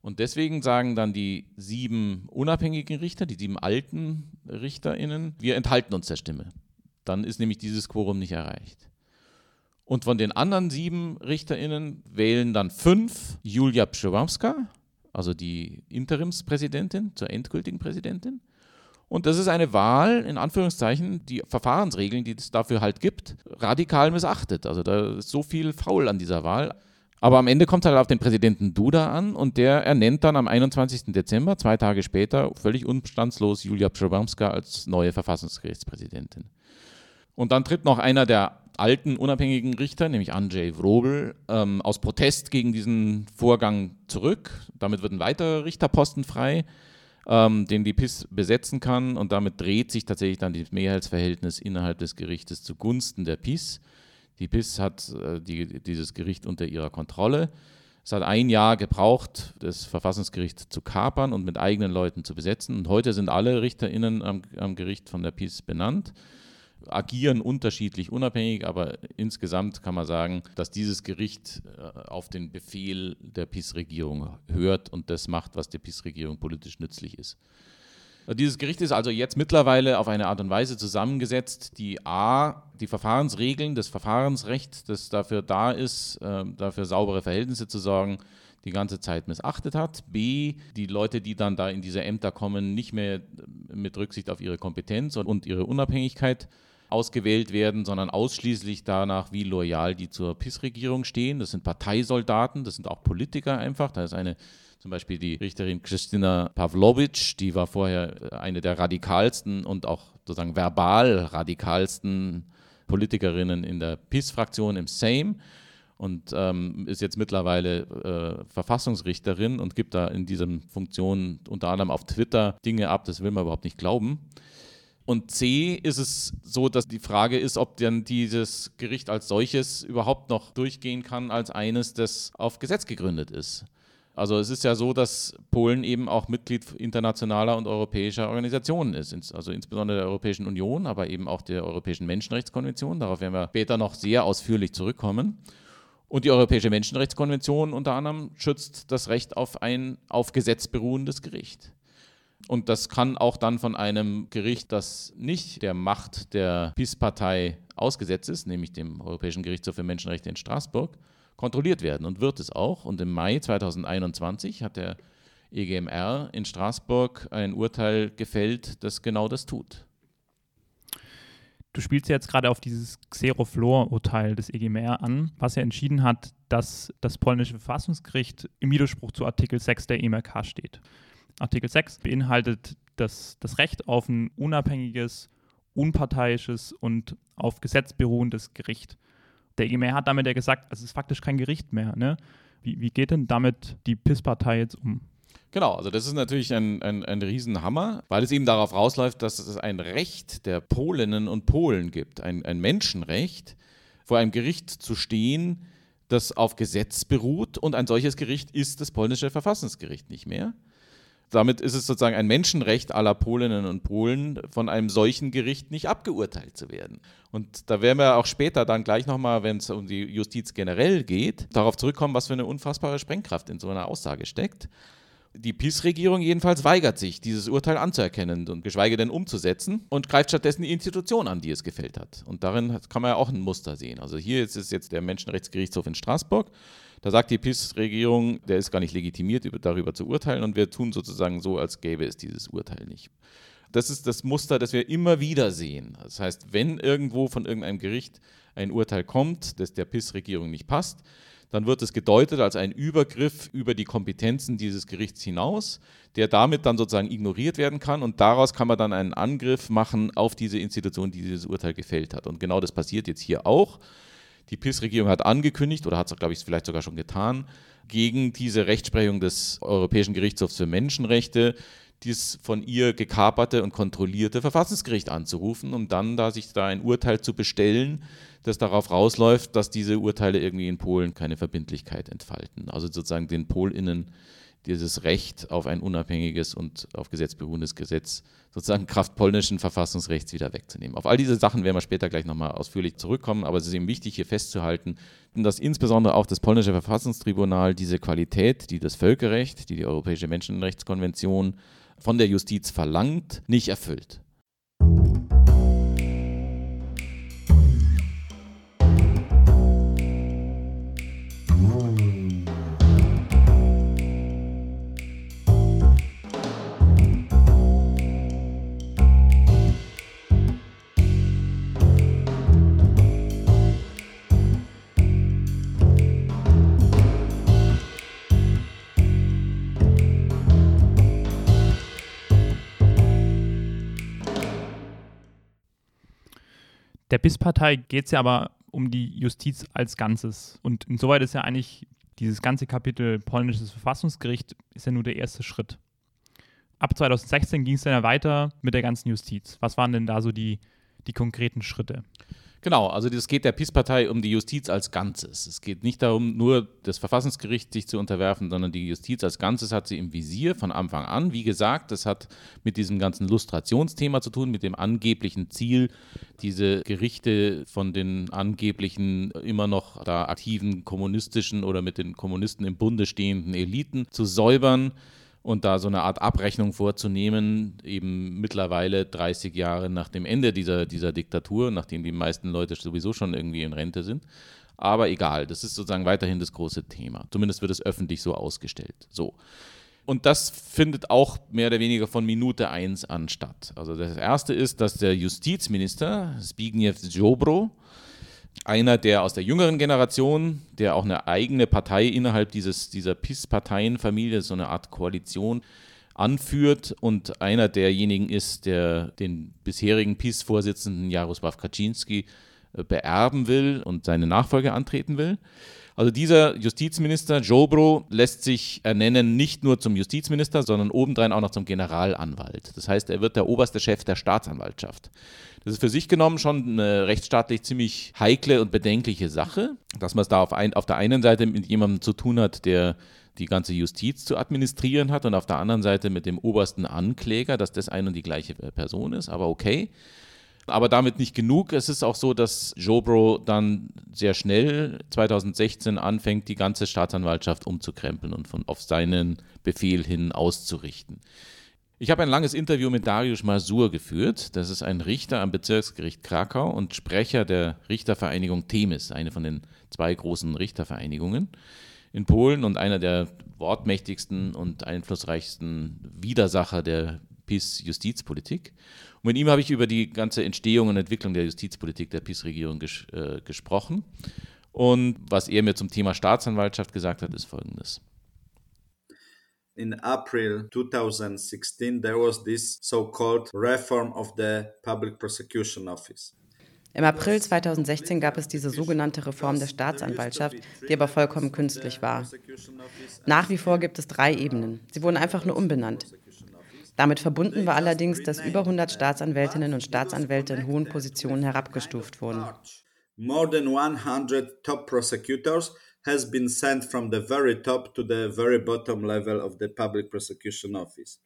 A: Und deswegen sagen dann die sieben unabhängigen Richter, die sieben alten RichterInnen, wir enthalten uns der Stimme. Dann ist nämlich dieses Quorum nicht erreicht. Und von den anderen sieben RichterInnen wählen dann fünf Julia Pschewamska, also die Interimspräsidentin zur endgültigen Präsidentin. Und das ist eine Wahl, in Anführungszeichen, die Verfahrensregeln, die es dafür halt gibt, radikal missachtet. Also da ist so viel faul an dieser Wahl. Aber am Ende kommt es halt auf den Präsidenten Duda an und der ernennt dann am 21. Dezember, zwei Tage später, völlig umstandslos Julia Przewamska als neue Verfassungsgerichtspräsidentin. Und dann tritt noch einer der alten unabhängigen Richter, nämlich Andrzej Wrobel, ähm, aus Protest gegen diesen Vorgang zurück. Damit wird ein weiterer Richterposten frei, ähm, den die PIS besetzen kann. Und damit dreht sich tatsächlich dann das Mehrheitsverhältnis innerhalb des Gerichtes zugunsten der PIS. Die PIS hat äh, die, dieses Gericht unter ihrer Kontrolle. Es hat ein Jahr gebraucht, das Verfassungsgericht zu kapern und mit eigenen Leuten zu besetzen. Und heute sind alle RichterInnen am, am Gericht von der PIS benannt, agieren unterschiedlich unabhängig, aber insgesamt kann man sagen, dass dieses Gericht äh, auf den Befehl der PIS-Regierung hört und das macht, was der PIS-Regierung politisch nützlich ist. Dieses Gericht ist also jetzt mittlerweile auf eine Art und Weise zusammengesetzt, die A, die Verfahrensregeln, das Verfahrensrecht, das dafür da ist, äh, dafür saubere Verhältnisse zu sorgen, die ganze Zeit missachtet hat. B, die Leute, die dann da in diese Ämter kommen, nicht mehr mit Rücksicht auf ihre Kompetenz und ihre Unabhängigkeit ausgewählt werden, sondern ausschließlich danach, wie loyal die zur PIS-Regierung stehen. Das sind Parteisoldaten, das sind auch Politiker einfach. Da ist eine zum Beispiel die Richterin Christina Pavlovic, die war vorher eine der radikalsten und auch sozusagen verbal radikalsten Politikerinnen in der PiS-Fraktion im Sejm und ähm, ist jetzt mittlerweile äh, Verfassungsrichterin und gibt da in diesen Funktionen unter anderem auf Twitter Dinge ab, das will man überhaupt nicht glauben. Und C ist es so, dass die Frage ist, ob dann dieses Gericht als solches überhaupt noch durchgehen kann als eines, das auf Gesetz gegründet ist. Also es ist ja so, dass Polen eben auch Mitglied internationaler und europäischer Organisationen ist, also insbesondere der Europäischen Union, aber eben auch der Europäischen Menschenrechtskonvention. Darauf werden wir später noch sehr ausführlich zurückkommen. Und die Europäische Menschenrechtskonvention unter anderem schützt das Recht auf ein auf Gesetz beruhendes Gericht. Und das kann auch dann von einem Gericht, das nicht der Macht der PiS-Partei ausgesetzt ist, nämlich dem Europäischen Gerichtshof für Menschenrechte in Straßburg, kontrolliert werden und wird es auch. Und im Mai 2021 hat der EGMR in Straßburg ein Urteil gefällt, das genau das tut.
B: Du spielst jetzt gerade auf dieses Xeroflor-Urteil des EGMR an, was ja entschieden hat, dass das polnische Verfassungsgericht im Widerspruch zu Artikel 6 der EMRK steht. Artikel 6 beinhaltet das, das Recht auf ein unabhängiges, unparteiisches und auf Gesetz beruhendes Gericht. Der EGMR hat damit ja gesagt, es ist faktisch kein Gericht mehr. Ne? Wie, wie geht denn damit die PIS-Partei jetzt um?
A: Genau, also das ist natürlich ein, ein, ein Riesenhammer, weil es eben darauf rausläuft, dass es ein Recht der Polinnen und Polen gibt, ein, ein Menschenrecht, vor einem Gericht zu stehen, das auf Gesetz beruht und ein solches Gericht ist das polnische Verfassungsgericht nicht mehr. Damit ist es sozusagen ein Menschenrecht aller Polinnen und Polen, von einem solchen Gericht nicht abgeurteilt zu werden. Und da werden wir auch später dann gleich nochmal, wenn es um die Justiz generell geht, darauf zurückkommen, was für eine unfassbare Sprengkraft in so einer Aussage steckt. Die PiS-Regierung jedenfalls weigert sich, dieses Urteil anzuerkennen und geschweige denn umzusetzen und greift stattdessen die Institution an, die es gefällt hat. Und darin kann man ja auch ein Muster sehen. Also hier ist es jetzt der Menschenrechtsgerichtshof in Straßburg. Da sagt die PiS-Regierung, der ist gar nicht legitimiert, darüber zu urteilen und wir tun sozusagen so, als gäbe es dieses Urteil nicht. Das ist das Muster, das wir immer wieder sehen. Das heißt, wenn irgendwo von irgendeinem Gericht ein Urteil kommt, das der PiS-Regierung nicht passt, dann wird es gedeutet als ein Übergriff über die Kompetenzen dieses Gerichts hinaus, der damit dann sozusagen ignoriert werden kann und daraus kann man dann einen Angriff machen auf diese Institution, die dieses Urteil gefällt hat. Und genau das passiert jetzt hier auch. Die PIS-Regierung hat angekündigt, oder hat es, glaube ich, vielleicht sogar schon getan, gegen diese Rechtsprechung des Europäischen Gerichtshofs für Menschenrechte dieses von ihr gekaperte und kontrollierte Verfassungsgericht anzurufen, um dann da sich da ein Urteil zu bestellen, das darauf rausläuft, dass diese Urteile irgendwie in Polen keine Verbindlichkeit entfalten. Also sozusagen den PolInnen dieses Recht auf ein unabhängiges und auf Gesetz beruhendes Gesetz sozusagen Kraft polnischen Verfassungsrechts wieder wegzunehmen. Auf all diese Sachen werden wir später gleich nochmal ausführlich zurückkommen, aber es ist eben wichtig, hier festzuhalten, dass insbesondere auch das polnische Verfassungstribunal diese Qualität, die das Völkerrecht, die die Europäische Menschenrechtskonvention von der Justiz verlangt, nicht erfüllt.
B: Der BIS-Partei geht es ja aber um die Justiz als Ganzes. Und insoweit ist ja eigentlich dieses ganze Kapitel polnisches Verfassungsgericht ist ja nur der erste Schritt. Ab 2016 ging es dann ja weiter mit der ganzen Justiz. Was waren denn da so die, die konkreten Schritte?
A: Genau, also es geht der PiS-Partei um die Justiz als Ganzes. Es geht nicht darum, nur das Verfassungsgericht sich zu unterwerfen, sondern die Justiz als Ganzes hat sie im Visier von Anfang an. Wie gesagt, das hat mit diesem ganzen Lustrationsthema zu tun, mit dem angeblichen Ziel, diese Gerichte von den angeblichen immer noch da aktiven kommunistischen oder mit den Kommunisten im Bunde stehenden Eliten zu säubern und da so eine Art Abrechnung vorzunehmen, eben mittlerweile 30 Jahre nach dem Ende dieser, dieser Diktatur, nachdem die meisten Leute sowieso schon irgendwie in Rente sind. Aber egal, das ist sozusagen weiterhin das große Thema. Zumindest wird es öffentlich so ausgestellt. So. Und das findet auch mehr oder weniger von Minute 1 an statt. Also das erste ist, dass der Justizminister Zbigniew Ziobro einer, der aus der jüngeren Generation, der auch eine eigene Partei innerhalb dieses, dieser PIS-Parteienfamilie, so eine Art Koalition, anführt und einer derjenigen ist, der den bisherigen PIS-Vorsitzenden Jaroslaw Kaczynski äh, beerben will und seine Nachfolge antreten will. Also dieser Justizminister Jobro lässt sich ernennen nicht nur zum Justizminister, sondern obendrein auch noch zum Generalanwalt. Das heißt, er wird der oberste Chef der Staatsanwaltschaft. Das ist für sich genommen schon eine rechtsstaatlich ziemlich heikle und bedenkliche Sache, dass man es da auf, ein, auf der einen Seite mit jemandem zu tun hat, der die ganze Justiz zu administrieren hat und auf der anderen Seite mit dem obersten Ankläger, dass das ein und die gleiche Person ist, aber okay. Aber damit nicht genug. Es ist auch so, dass Jobro dann sehr schnell 2016 anfängt, die ganze Staatsanwaltschaft umzukrempeln und von, auf seinen Befehl hin auszurichten. Ich habe ein langes Interview mit Dariusz Masur geführt. Das ist ein Richter am Bezirksgericht Krakau und Sprecher der Richtervereinigung Themis, eine von den zwei großen Richtervereinigungen in Polen und einer der wortmächtigsten und einflussreichsten Widersacher der PiS-Justizpolitik. Und mit ihm habe ich über die ganze Entstehung und Entwicklung der Justizpolitik der PiS-Regierung ges äh, gesprochen. Und was er mir zum Thema Staatsanwaltschaft gesagt hat, ist folgendes.
E: In April 2016, there was this so-called reform of the Public Prosecution Office.
C: Im April 2016 gab es diese sogenannte Reform der Staatsanwaltschaft, die aber vollkommen künstlich war. Nach wie vor gibt es drei Ebenen. Sie wurden einfach nur umbenannt. Damit verbunden war allerdings, dass über 100 Staatsanwältinnen und Staatsanwälte in hohen Positionen herabgestuft wurden.
E: More than 100 top prosecutors has been sent from the very top to the very bottom level of the public prosecution office.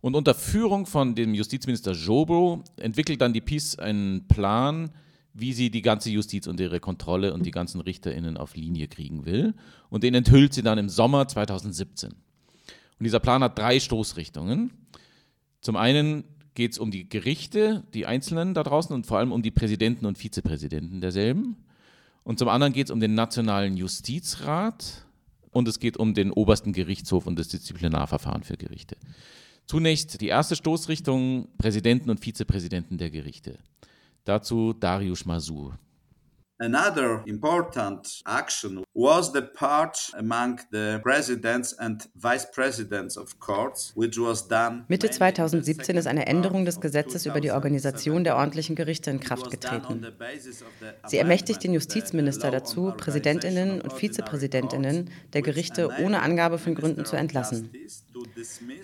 A: Und unter Führung von dem Justizminister Jobo entwickelt dann die PiS einen Plan, wie sie die ganze Justiz und ihre Kontrolle und die ganzen RichterInnen auf Linie kriegen will. Und den enthüllt sie dann im Sommer 2017. Und dieser Plan hat drei Stoßrichtungen. Zum einen geht es um die Gerichte, die einzelnen da draußen und vor allem um die Präsidenten und Vizepräsidenten derselben. Und zum anderen geht es um den Nationalen Justizrat und es geht um den obersten Gerichtshof und das Disziplinarverfahren für Gerichte. Zunächst die erste Stoßrichtung Präsidenten und Vizepräsidenten der Gerichte. Dazu Darius Masur.
E: Another important action was the part among the presidents and vice presidents of courts, which was done.
C: Mitte 2017 ist eine Änderung des Gesetzes über die Organisation der ordentlichen Gerichte in Kraft getreten. Sie ermächtigt den Justizminister dazu, Präsidentinnen und Vizepräsidentinnen der Gerichte ohne Angabe von Gründen zu entlassen.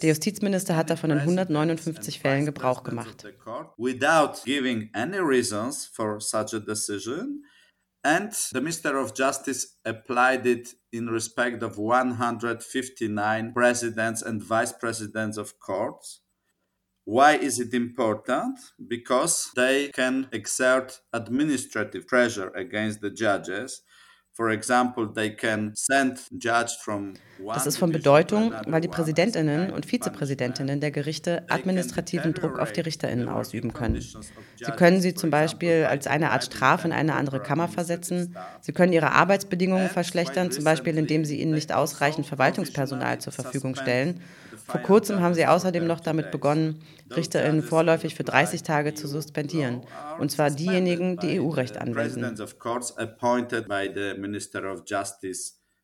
C: Der Justizminister hat davon in 159 Fällen Gebrauch gemacht.
E: Without giving any reasons for such a decision, and the Minister of Justice applied it in respect of 159 presidents and vice presidents of courts. Why is it important? Because they can exert administrative pressure against the judges
C: Das ist von Bedeutung, weil die Präsidentinnen und Vizepräsidentinnen der Gerichte administrativen Druck auf die Richterinnen ausüben können. Sie können sie zum Beispiel als eine Art Strafe in eine andere Kammer versetzen. Sie können ihre Arbeitsbedingungen verschlechtern, zum Beispiel indem sie ihnen nicht ausreichend Verwaltungspersonal zur Verfügung stellen vor kurzem haben sie außerdem noch damit begonnen, RichterInnen vorläufig für 30 Tage zu suspendieren. Und zwar diejenigen, die EU-Recht anwenden.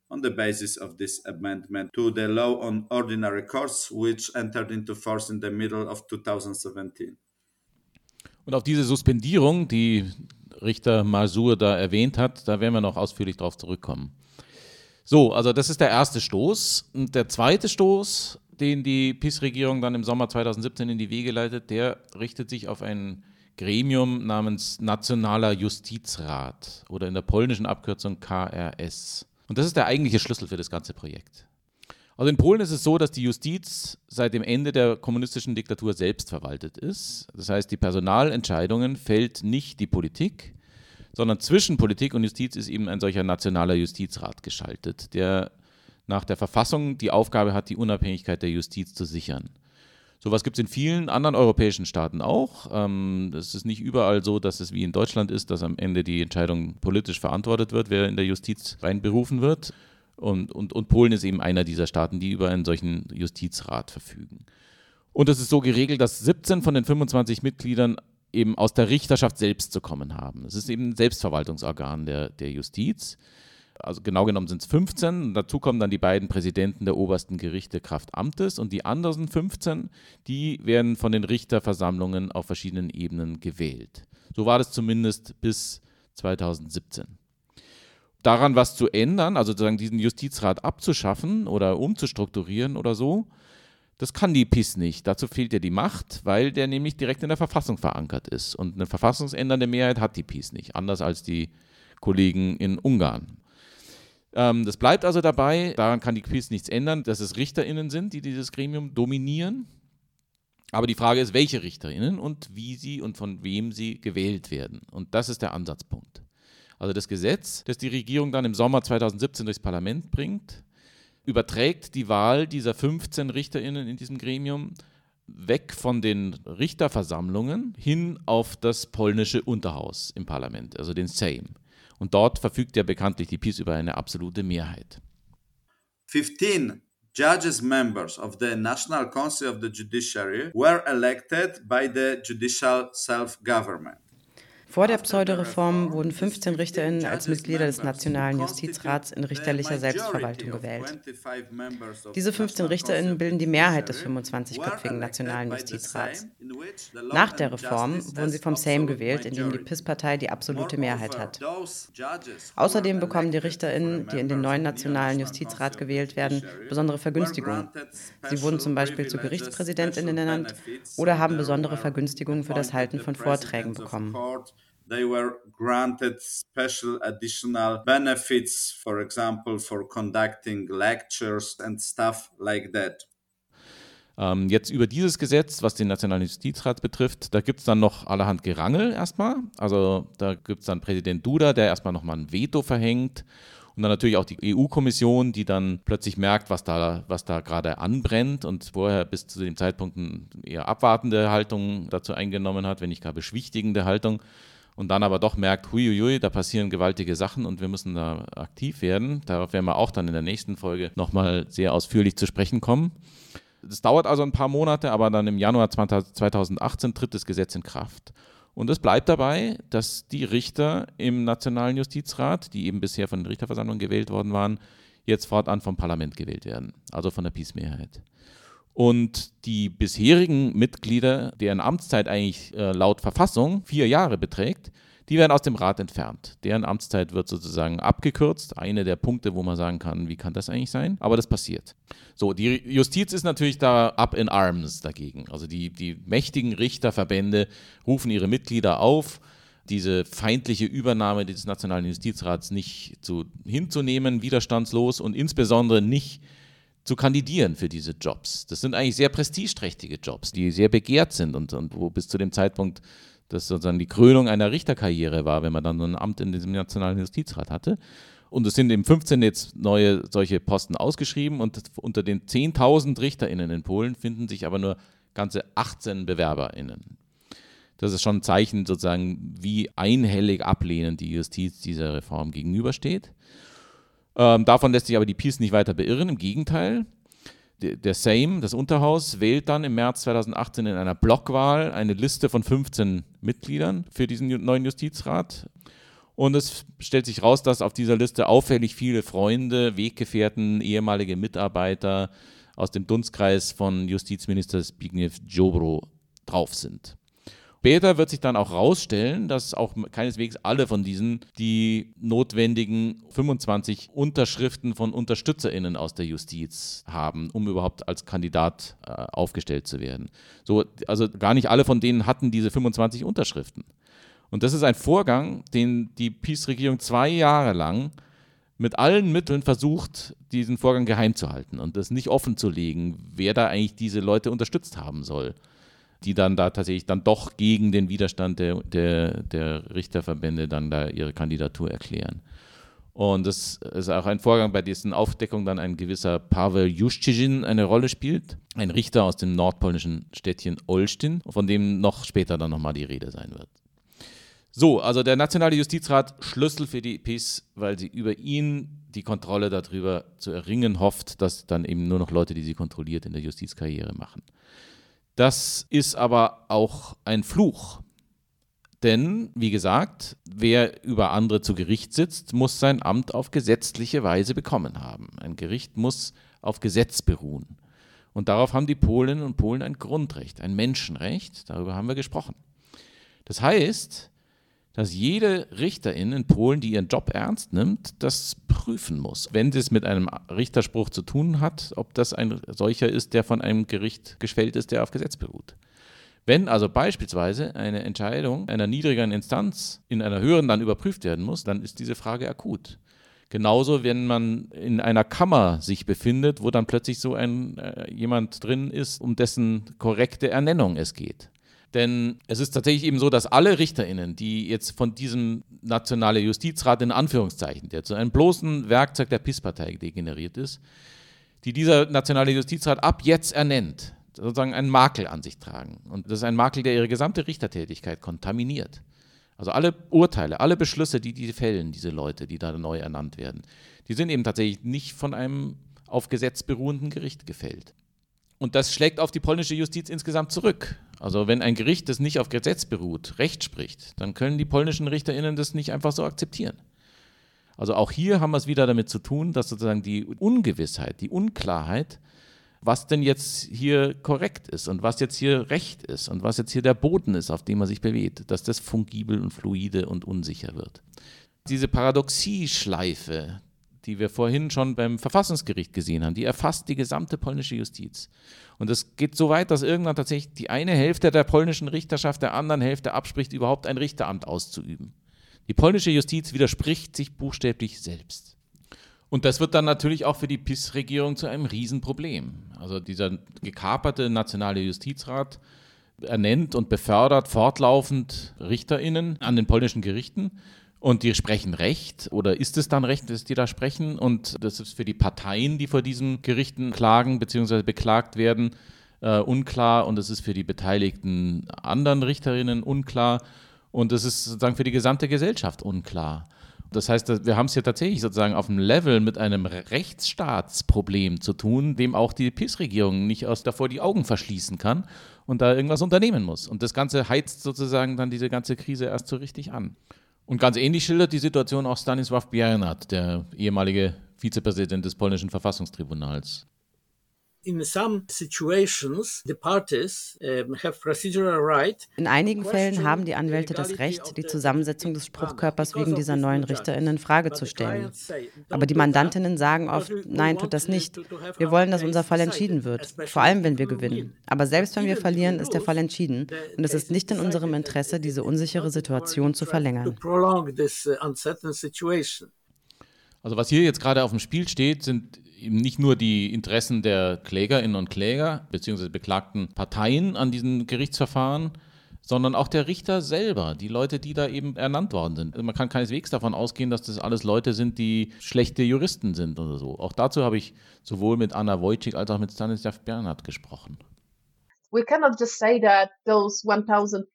C: on the basis of this amendment to the law on ordinary courts, which entered into force in the middle of 2017.
A: Und auf diese Suspendierung, die Richter Masur da erwähnt hat, da werden wir noch ausführlich darauf zurückkommen. So, also das ist der erste Stoß. Und der zweite Stoß den die PiS-Regierung dann im Sommer 2017 in die Wege leitet, der richtet sich auf ein Gremium namens Nationaler Justizrat oder in der polnischen Abkürzung KRS. Und das ist der eigentliche Schlüssel für das ganze Projekt. Also in Polen ist es so, dass die Justiz seit dem Ende der kommunistischen Diktatur selbst verwaltet ist. Das heißt, die Personalentscheidungen fällt nicht die Politik, sondern zwischen Politik und Justiz ist eben ein solcher nationaler Justizrat geschaltet, der nach der Verfassung die Aufgabe hat, die Unabhängigkeit der Justiz zu sichern. Sowas gibt es in vielen anderen europäischen Staaten auch. Ähm, es ist nicht überall so, dass es wie in Deutschland ist, dass am Ende die Entscheidung politisch verantwortet wird, wer in der Justiz reinberufen wird. Und, und, und Polen ist eben einer dieser Staaten, die über einen solchen Justizrat verfügen. Und es ist so geregelt, dass 17 von den 25 Mitgliedern eben aus der Richterschaft selbst zu kommen haben. Es ist eben ein Selbstverwaltungsorgan der, der Justiz also genau genommen sind es 15. Dazu kommen dann die beiden Präsidenten der obersten Gerichte Kraft Amtes und die anderen 15, die werden von den Richterversammlungen auf verschiedenen Ebenen gewählt. So war das zumindest bis 2017. Daran was zu ändern, also sozusagen diesen Justizrat abzuschaffen oder umzustrukturieren oder so, das kann die PIS nicht. Dazu fehlt ja die Macht, weil der nämlich direkt in der Verfassung verankert ist. Und eine verfassungsändernde Mehrheit hat die PIS nicht, anders als die Kollegen in Ungarn. Ähm, das bleibt also dabei, daran kann die Quiz nichts ändern, dass es RichterInnen sind, die dieses Gremium dominieren. Aber die Frage ist, welche RichterInnen und wie sie und von wem sie gewählt werden. Und das ist der Ansatzpunkt. Also das Gesetz, das die Regierung dann im Sommer 2017 durchs Parlament bringt, überträgt die Wahl dieser 15 RichterInnen in diesem Gremium weg von den Richterversammlungen hin auf das polnische Unterhaus im Parlament, also den Sejm. Und dort verfügt ja bekanntlich die PiS über eine absolute Mehrheit.
E: 15 judges members of the National Council of the Judiciary were elected by the judicial self-government.
C: Vor der Pseudoreform wurden 15 RichterInnen als Mitglieder des Nationalen Justizrats in richterlicher Selbstverwaltung gewählt. Diese 15 RichterInnen bilden die Mehrheit des 25-köpfigen Nationalen Justizrats. Nach der Reform wurden sie vom Sejm gewählt, in dem die PIS-Partei die absolute Mehrheit hat. Außerdem bekommen die RichterInnen, die in den neuen Nationalen Justizrat gewählt werden, besondere Vergünstigungen. Sie wurden zum Beispiel zu GerichtspräsidentInnen ernannt oder haben besondere Vergünstigungen für das Halten von Vorträgen bekommen.
E: They were granted special additional benefits, for example, for conducting lectures and stuff like that.
A: Ähm, jetzt über dieses Gesetz, was den Nationalen Justizrat betrifft, da gibt es dann noch allerhand Gerangel erstmal. Also da gibt es dann Präsident Duda, der erstmal nochmal ein Veto verhängt. Und dann natürlich auch die EU-Kommission, die dann plötzlich merkt, was da, was da gerade anbrennt und vorher bis zu dem Zeitpunkt eine eher abwartende Haltung dazu eingenommen hat, wenn nicht gar beschwichtigende Haltung und dann aber doch merkt, huiuiui, da passieren gewaltige Sachen und wir müssen da aktiv werden. Darauf werden wir auch dann in der nächsten Folge nochmal sehr ausführlich zu sprechen kommen. Das dauert also ein paar Monate, aber dann im Januar 2018 tritt das Gesetz in Kraft. Und es bleibt dabei, dass die Richter im Nationalen Justizrat, die eben bisher von den Richterversammlungen gewählt worden waren, jetzt fortan vom Parlament gewählt werden, also von der Peace-Mehrheit. Und die bisherigen Mitglieder, deren Amtszeit eigentlich äh, laut Verfassung vier Jahre beträgt, die werden aus dem Rat entfernt. Deren Amtszeit wird sozusagen abgekürzt. Eine der Punkte, wo man sagen kann, wie kann das eigentlich sein? Aber das passiert. So, die Justiz ist natürlich da up in arms dagegen. Also die, die mächtigen Richterverbände rufen ihre Mitglieder auf, diese feindliche Übernahme des Nationalen Justizrats nicht zu, hinzunehmen, widerstandslos und insbesondere nicht zu kandidieren für diese Jobs. Das sind eigentlich sehr prestigeträchtige Jobs, die sehr begehrt sind und, und wo bis zu dem Zeitpunkt das sozusagen die Krönung einer Richterkarriere war, wenn man dann so ein Amt in diesem Nationalen Justizrat hatte. Und es sind im 15 jetzt neue solche Posten ausgeschrieben und unter den 10.000 RichterInnen in Polen finden sich aber nur ganze 18 BewerberInnen. Das ist schon ein Zeichen sozusagen, wie einhellig ablehnend die Justiz dieser Reform gegenübersteht. Ähm, davon lässt sich aber die Peace nicht weiter beirren, im Gegenteil. Der, der Sejm, das Unterhaus, wählt dann im März 2018 in einer Blockwahl eine Liste von 15 Mitgliedern für diesen neuen Justizrat. Und es stellt sich raus, dass auf dieser Liste auffällig viele Freunde, Weggefährten, ehemalige Mitarbeiter aus dem Dunstkreis von Justizminister Zbigniew Jobro drauf sind. Später wird sich dann auch herausstellen, dass auch keineswegs alle von diesen die notwendigen 25 Unterschriften von UnterstützerInnen aus der Justiz haben, um überhaupt als Kandidat äh, aufgestellt zu werden. So, also gar nicht alle von denen hatten diese 25 Unterschriften. Und das ist ein Vorgang, den die Peace-Regierung zwei Jahre lang mit allen Mitteln versucht, diesen Vorgang geheim zu halten und das nicht offen zu legen, wer da eigentlich diese Leute unterstützt haben soll die dann da tatsächlich dann doch gegen den Widerstand der, der, der Richterverbände dann da ihre Kandidatur erklären. Und das ist auch ein Vorgang, bei dessen Aufdeckung dann ein gewisser Pavel Juszczyzin eine Rolle spielt. Ein Richter aus dem nordpolnischen Städtchen Olsztyn, von dem noch später dann nochmal die Rede sein wird. So, also der Nationale Justizrat Schlüssel für die PiS, weil sie über ihn die Kontrolle darüber zu erringen hofft, dass dann eben nur noch Leute, die sie kontrolliert, in der Justizkarriere machen. Das ist aber auch ein Fluch. Denn, wie gesagt, wer über andere zu Gericht sitzt, muss sein Amt auf gesetzliche Weise bekommen haben. Ein Gericht muss auf Gesetz beruhen. Und darauf haben die Polinnen und Polen ein Grundrecht, ein Menschenrecht. Darüber haben wir gesprochen. Das heißt, dass jede Richterin in Polen, die ihren Job ernst nimmt, das prüfen muss. Wenn es mit einem Richterspruch zu tun hat, ob das ein solcher ist, der von einem Gericht geschwellt ist, der auf Gesetz beruht. Wenn also beispielsweise eine Entscheidung einer niedrigeren Instanz in einer höheren dann überprüft werden muss, dann ist diese Frage akut. Genauso, wenn man in einer Kammer sich befindet, wo dann plötzlich so ein äh, jemand drin ist, um dessen korrekte Ernennung es geht. Denn es ist tatsächlich eben so, dass alle RichterInnen, die jetzt von diesem nationalen Justizrat in Anführungszeichen, der zu einem bloßen Werkzeug der PIS-Partei degeneriert ist, die dieser nationale Justizrat ab jetzt ernennt, sozusagen einen Makel an sich tragen. Und das ist ein Makel, der ihre gesamte Richtertätigkeit kontaminiert. Also alle Urteile, alle Beschlüsse, die die fällen, diese Leute, die da neu ernannt werden, die sind eben tatsächlich nicht von einem auf Gesetz beruhenden Gericht gefällt. Und das schlägt auf die polnische Justiz insgesamt zurück. Also wenn ein Gericht, das nicht auf Gesetz beruht, Recht spricht, dann können die polnischen Richterinnen das nicht einfach so akzeptieren. Also auch hier haben wir es wieder damit zu tun, dass sozusagen die Ungewissheit, die Unklarheit, was denn jetzt hier korrekt ist und was jetzt hier Recht ist und was jetzt hier der Boden ist, auf dem man sich bewegt, dass das fungibel und fluide und unsicher wird. Diese Paradoxieschleife, die wir vorhin schon beim Verfassungsgericht gesehen haben, die erfasst die gesamte polnische Justiz. Und es geht so weit, dass irgendwann tatsächlich die eine Hälfte der polnischen Richterschaft der anderen Hälfte abspricht, überhaupt ein Richteramt auszuüben. Die polnische Justiz widerspricht sich buchstäblich selbst. Und das wird dann natürlich auch für die PIS-Regierung zu einem Riesenproblem. Also dieser gekaperte nationale Justizrat ernennt und befördert fortlaufend Richterinnen an den polnischen Gerichten und die sprechen Recht oder ist es dann Recht, dass die da sprechen und das ist für die Parteien, die vor diesen Gerichten klagen bzw. beklagt werden, äh, unklar und es ist für die beteiligten anderen Richterinnen unklar und es ist sozusagen für die gesamte Gesellschaft unklar. Das heißt, wir haben es hier tatsächlich sozusagen auf dem Level mit einem Rechtsstaatsproblem zu tun, dem auch die PIS-Regierung nicht aus davor die Augen verschließen kann und da irgendwas unternehmen muss. Und das Ganze heizt sozusagen dann diese ganze Krise erst so richtig an. Und ganz ähnlich schildert die Situation auch Stanisław Biernat, der ehemalige Vizepräsident des polnischen Verfassungstribunals
C: in einigen Fällen haben die Anwälte das Recht, die Zusammensetzung des Spruchkörpers wegen dieser neuen RichterInnen in Frage zu stellen. Aber die Mandantinnen sagen oft, nein, tut das nicht. Wir wollen, dass unser Fall entschieden wird, vor allem wenn wir gewinnen. Aber selbst wenn wir verlieren, ist der Fall entschieden und es ist nicht in unserem Interesse, diese unsichere Situation zu verlängern.
A: Also was hier jetzt gerade auf dem Spiel steht, sind eben nicht nur die Interessen der Klägerinnen und Kläger bzw. beklagten Parteien an diesen Gerichtsverfahren, sondern auch der Richter selber, die Leute, die da eben ernannt worden sind. Man kann keineswegs davon ausgehen, dass das alles Leute sind, die schlechte Juristen sind oder so. Auch dazu habe ich sowohl mit Anna Wojcik als auch mit Stanislav Bernhard gesprochen.
D: We cannot just say that those 1000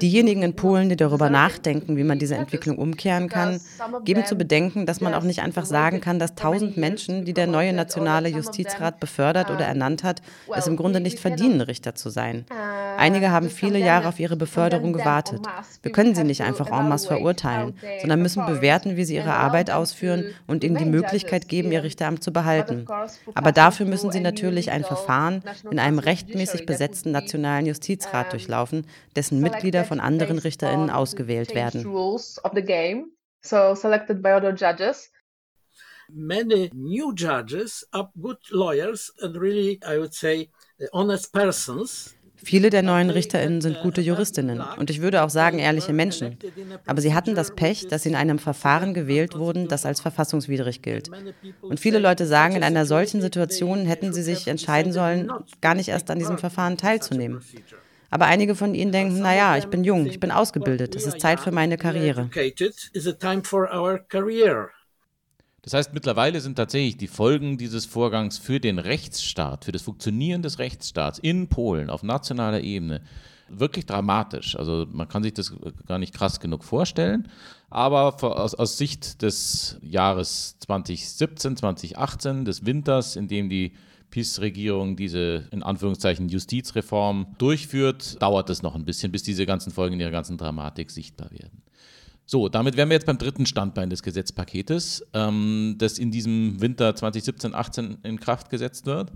C: Diejenigen in Polen, die darüber nachdenken, wie man diese Entwicklung umkehren kann, geben zu bedenken, dass man auch nicht einfach sagen kann, dass tausend Menschen, die der neue nationale Justizrat befördert oder ernannt hat, es im Grunde nicht verdienen, Richter zu sein. Uh, Einige haben viele Jahre auf ihre Beförderung gewartet. Wir können sie nicht einfach en masse verurteilen, sondern müssen bewerten, wie sie ihre Arbeit ausführen und ihnen die Möglichkeit geben, ihr Richteramt zu behalten. Aber dafür müssen sie natürlich ein Verfahren in einem rechtmäßigen rechtmäßig besetzten Nationalen Justizrat durchlaufen, dessen Mitglieder von anderen RichterInnen ausgewählt werden. Many new judges are good lawyers and really, I would say, honest persons. Viele der neuen RichterInnen sind gute Juristinnen und ich würde auch sagen ehrliche Menschen. Aber sie hatten das Pech, dass sie in einem Verfahren gewählt wurden, das als verfassungswidrig gilt. Und viele Leute sagen, in einer solchen Situation hätten sie sich entscheiden sollen, gar nicht erst an diesem Verfahren teilzunehmen. Aber einige von ihnen denken, naja, ich bin jung, ich bin ausgebildet, es ist Zeit für meine Karriere.
A: Das heißt, mittlerweile sind tatsächlich die Folgen dieses Vorgangs für den Rechtsstaat, für das Funktionieren des Rechtsstaats in Polen auf nationaler Ebene wirklich dramatisch. Also man kann sich das gar nicht krass genug vorstellen. Aber aus, aus Sicht des Jahres 2017, 2018, des Winters, in dem die PiS-Regierung diese in Anführungszeichen Justizreform durchführt, dauert es noch ein bisschen, bis diese ganzen Folgen in ihrer ganzen Dramatik sichtbar werden. So, damit wären wir jetzt beim dritten Standbein des Gesetzpaketes, ähm, das in diesem Winter 2017-18 in Kraft gesetzt wird.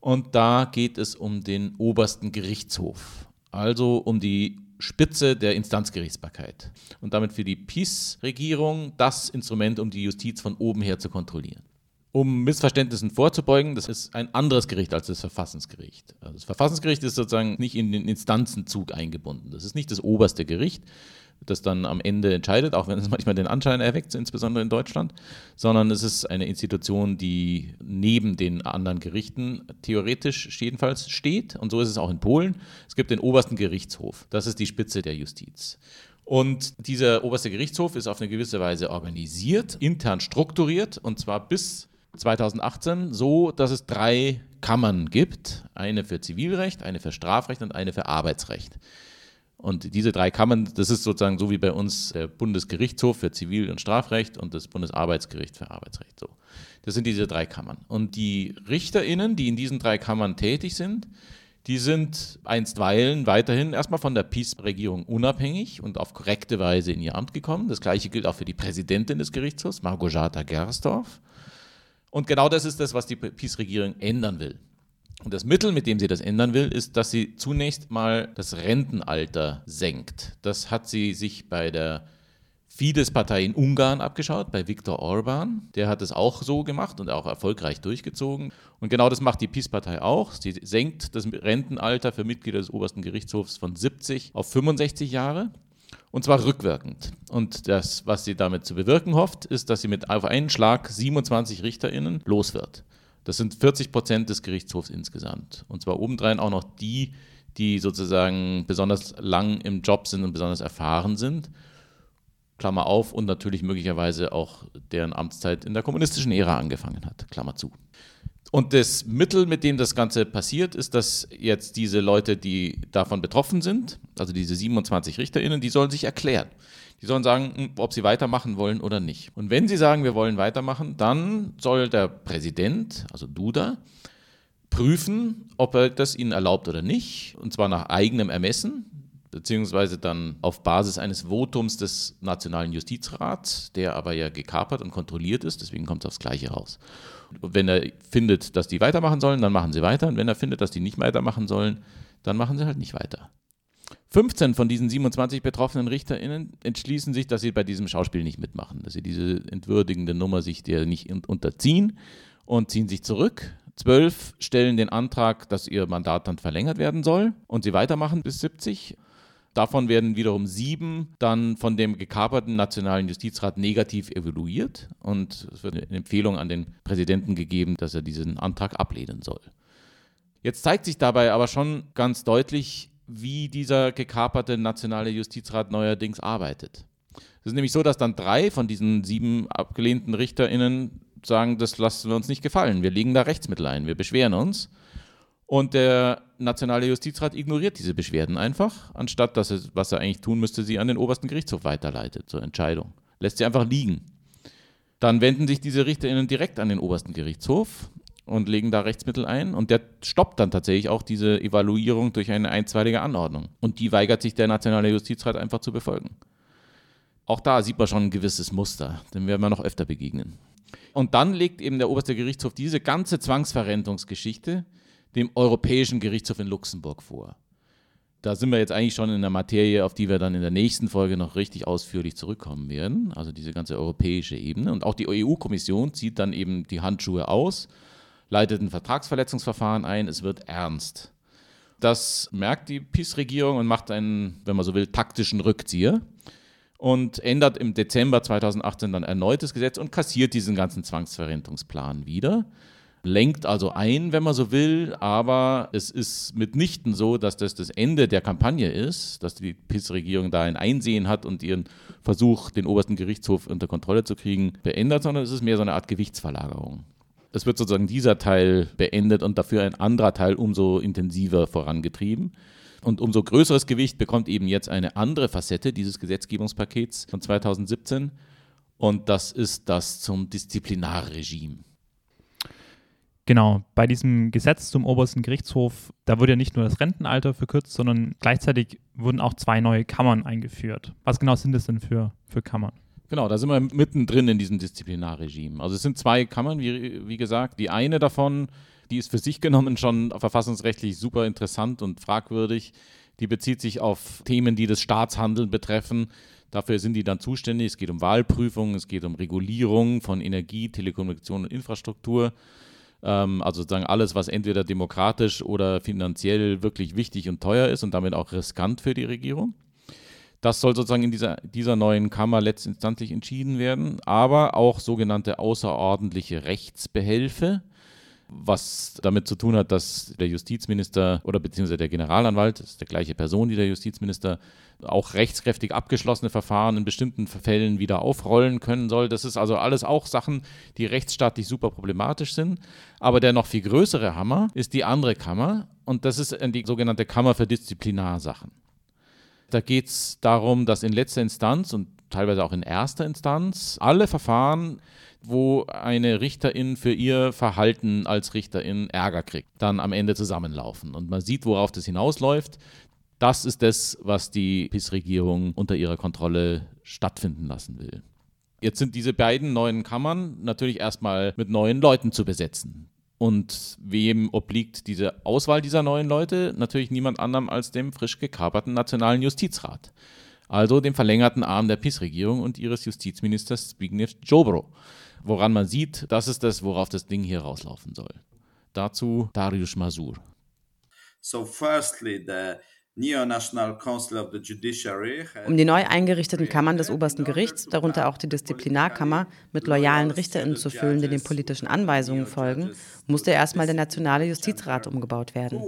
A: Und da geht es um den obersten Gerichtshof, also um die Spitze der Instanzgerichtsbarkeit und damit für die PiS-Regierung das Instrument, um die Justiz von oben her zu kontrollieren. Um Missverständnissen vorzubeugen, das ist ein anderes Gericht als das Verfassungsgericht. Also das Verfassungsgericht ist sozusagen nicht in den Instanzenzug eingebunden. Das ist nicht das oberste Gericht, das dann am Ende entscheidet, auch wenn es manchmal den Anschein erweckt, insbesondere in Deutschland, sondern es ist eine Institution, die neben den anderen Gerichten theoretisch jedenfalls steht. Und so ist es auch in Polen. Es gibt den obersten Gerichtshof. Das ist die Spitze der Justiz. Und dieser oberste Gerichtshof ist auf eine gewisse Weise organisiert, intern strukturiert, und zwar bis 2018 so, dass es drei Kammern gibt. Eine für Zivilrecht, eine für Strafrecht und eine für Arbeitsrecht. Und diese drei Kammern, das ist sozusagen so wie bei uns der Bundesgerichtshof für Zivil- und Strafrecht und das Bundesarbeitsgericht für Arbeitsrecht. So. Das sind diese drei Kammern. Und die RichterInnen, die in diesen drei Kammern tätig sind, die sind einstweilen weiterhin erstmal von der PiS-Regierung unabhängig und auf korrekte Weise in ihr Amt gekommen. Das gleiche gilt auch für die Präsidentin des Gerichtshofs, Margojata Gersdorf. Und genau das ist das, was die PiS-Regierung ändern will. Und das Mittel, mit dem sie das ändern will, ist, dass sie zunächst mal das Rentenalter senkt. Das hat sie sich bei der Fidesz-Partei in Ungarn abgeschaut, bei Viktor Orban. Der hat es auch so gemacht und auch erfolgreich durchgezogen. Und genau das macht die PiS-Partei auch. Sie senkt das Rentenalter für Mitglieder des obersten Gerichtshofs von 70 auf 65 Jahre. Und zwar rückwirkend. Und das, was sie damit zu bewirken hofft, ist, dass sie mit auf einen Schlag 27 RichterInnen los wird. Das sind 40 Prozent des Gerichtshofs insgesamt. Und zwar obendrein auch noch die, die sozusagen besonders lang im Job sind und besonders erfahren sind. Klammer auf, und natürlich möglicherweise auch deren Amtszeit in der kommunistischen Ära angefangen hat. Klammer zu. Und das Mittel, mit dem das Ganze passiert, ist, dass jetzt diese Leute, die davon betroffen sind, also diese 27 RichterInnen, die sollen sich erklären. Die sollen sagen, hm, ob sie weitermachen wollen oder nicht. Und wenn sie sagen, wir wollen weitermachen, dann soll der Präsident, also Duda, prüfen, ob er das ihnen erlaubt oder nicht, und zwar nach eigenem Ermessen, beziehungsweise dann auf Basis eines Votums des Nationalen Justizrats, der aber ja gekapert und kontrolliert ist, deswegen kommt es aufs Gleiche raus. Und wenn er findet, dass die weitermachen sollen, dann machen sie weiter. Und wenn er findet, dass die nicht weitermachen sollen, dann machen sie halt nicht weiter. 15 von diesen 27 betroffenen RichterInnen entschließen sich, dass sie bei diesem Schauspiel nicht mitmachen, dass sie diese entwürdigende Nummer sich der nicht unterziehen und ziehen sich zurück. Zwölf stellen den Antrag, dass ihr Mandat dann verlängert werden soll und sie weitermachen bis 70. Davon werden wiederum sieben dann von dem gekaperten Nationalen Justizrat negativ evaluiert und es wird eine Empfehlung an den Präsidenten gegeben, dass er diesen Antrag ablehnen soll. Jetzt zeigt sich dabei aber schon ganz deutlich, wie dieser gekaperte Nationale Justizrat neuerdings arbeitet. Es ist nämlich so, dass dann drei von diesen sieben abgelehnten RichterInnen sagen, das lassen wir uns nicht gefallen. Wir legen da Rechtsmittel ein, wir beschweren uns. Und der Nationale Justizrat ignoriert diese Beschwerden einfach, anstatt dass er, was er eigentlich tun müsste, sie an den obersten Gerichtshof weiterleitet zur Entscheidung. Lässt sie einfach liegen. Dann wenden sich diese RichterInnen direkt an den obersten Gerichtshof und legen da Rechtsmittel ein. Und der stoppt dann tatsächlich auch diese Evaluierung durch eine einstweilige Anordnung. Und die weigert sich der Nationale Justizrat einfach zu befolgen. Auch da sieht man schon ein gewisses Muster, dem werden wir noch öfter begegnen. Und dann legt eben der oberste Gerichtshof diese ganze Zwangsverrentungsgeschichte dem Europäischen Gerichtshof in Luxemburg vor. Da sind wir jetzt eigentlich schon in der Materie, auf die wir dann in der nächsten Folge noch richtig ausführlich zurückkommen werden, also diese ganze europäische Ebene. Und auch die EU-Kommission zieht dann eben die Handschuhe aus, leitet ein Vertragsverletzungsverfahren ein, es wird ernst. Das merkt die PiS-Regierung und macht einen, wenn man so will, taktischen Rückzieher und ändert im Dezember 2018 dann erneut das Gesetz und kassiert diesen ganzen Zwangsverrentungsplan wieder lenkt also ein, wenn man so will, aber es ist mitnichten so, dass das das Ende der Kampagne ist, dass die PIS-Regierung da ein Einsehen hat und ihren Versuch, den obersten Gerichtshof unter Kontrolle zu kriegen, beendet, sondern es ist mehr so eine Art Gewichtsverlagerung. Es wird sozusagen dieser Teil beendet und dafür ein anderer Teil umso intensiver vorangetrieben. Und umso größeres Gewicht bekommt eben jetzt eine andere Facette dieses Gesetzgebungspakets von 2017 und das ist das zum Disziplinarregime.
B: Genau, bei diesem Gesetz zum obersten Gerichtshof, da wurde ja nicht nur das Rentenalter verkürzt, sondern gleichzeitig wurden auch zwei neue Kammern eingeführt. Was genau sind das denn für, für Kammern?
A: Genau, da sind wir mittendrin in diesem Disziplinarregime. Also es sind zwei Kammern, wie, wie gesagt. Die eine davon, die ist für sich genommen schon verfassungsrechtlich super interessant und fragwürdig. Die bezieht sich auf Themen, die das Staatshandeln betreffen. Dafür sind die dann zuständig. Es geht um Wahlprüfung, es geht um Regulierung von Energie, Telekommunikation und Infrastruktur. Ähm, also sozusagen alles, was entweder demokratisch oder finanziell wirklich wichtig und teuer ist und damit auch riskant für die Regierung. Das soll sozusagen in dieser, dieser neuen Kammer letztinstanzlich entschieden werden, aber auch sogenannte außerordentliche Rechtsbehelfe. was damit zu tun hat, dass der Justizminister oder beziehungsweise der Generalanwalt, das ist der gleiche Person, die der Justizminister, auch rechtskräftig abgeschlossene Verfahren in bestimmten Fällen wieder aufrollen können soll. Das ist also alles auch Sachen, die rechtsstaatlich super problematisch sind. Aber der noch viel größere Hammer ist die andere Kammer und das ist die sogenannte Kammer für Disziplinarsachen. Da geht es darum, dass in letzter Instanz und teilweise auch in erster Instanz alle Verfahren wo eine Richterin für ihr Verhalten als Richterin Ärger kriegt, dann am Ende zusammenlaufen. Und man sieht, worauf das hinausläuft. Das ist das, was die PIS-Regierung unter ihrer Kontrolle stattfinden lassen will. Jetzt sind diese beiden neuen Kammern natürlich erstmal mit neuen Leuten zu besetzen. Und wem obliegt diese Auswahl dieser neuen Leute? Natürlich niemand anderem als dem frisch gekaperten Nationalen Justizrat. Also dem verlängerten Arm der PIS-Regierung und ihres Justizministers Zbigniew Jobro woran man sieht, das ist das, worauf das Ding hier rauslaufen soll. Dazu Darius Masur.
C: So firstly, the um die neu eingerichteten Kammern des obersten Gerichts, darunter auch die Disziplinarkammer, mit loyalen RichterInnen zu füllen, die den politischen Anweisungen folgen, musste erstmal der Nationale Justizrat umgebaut werden.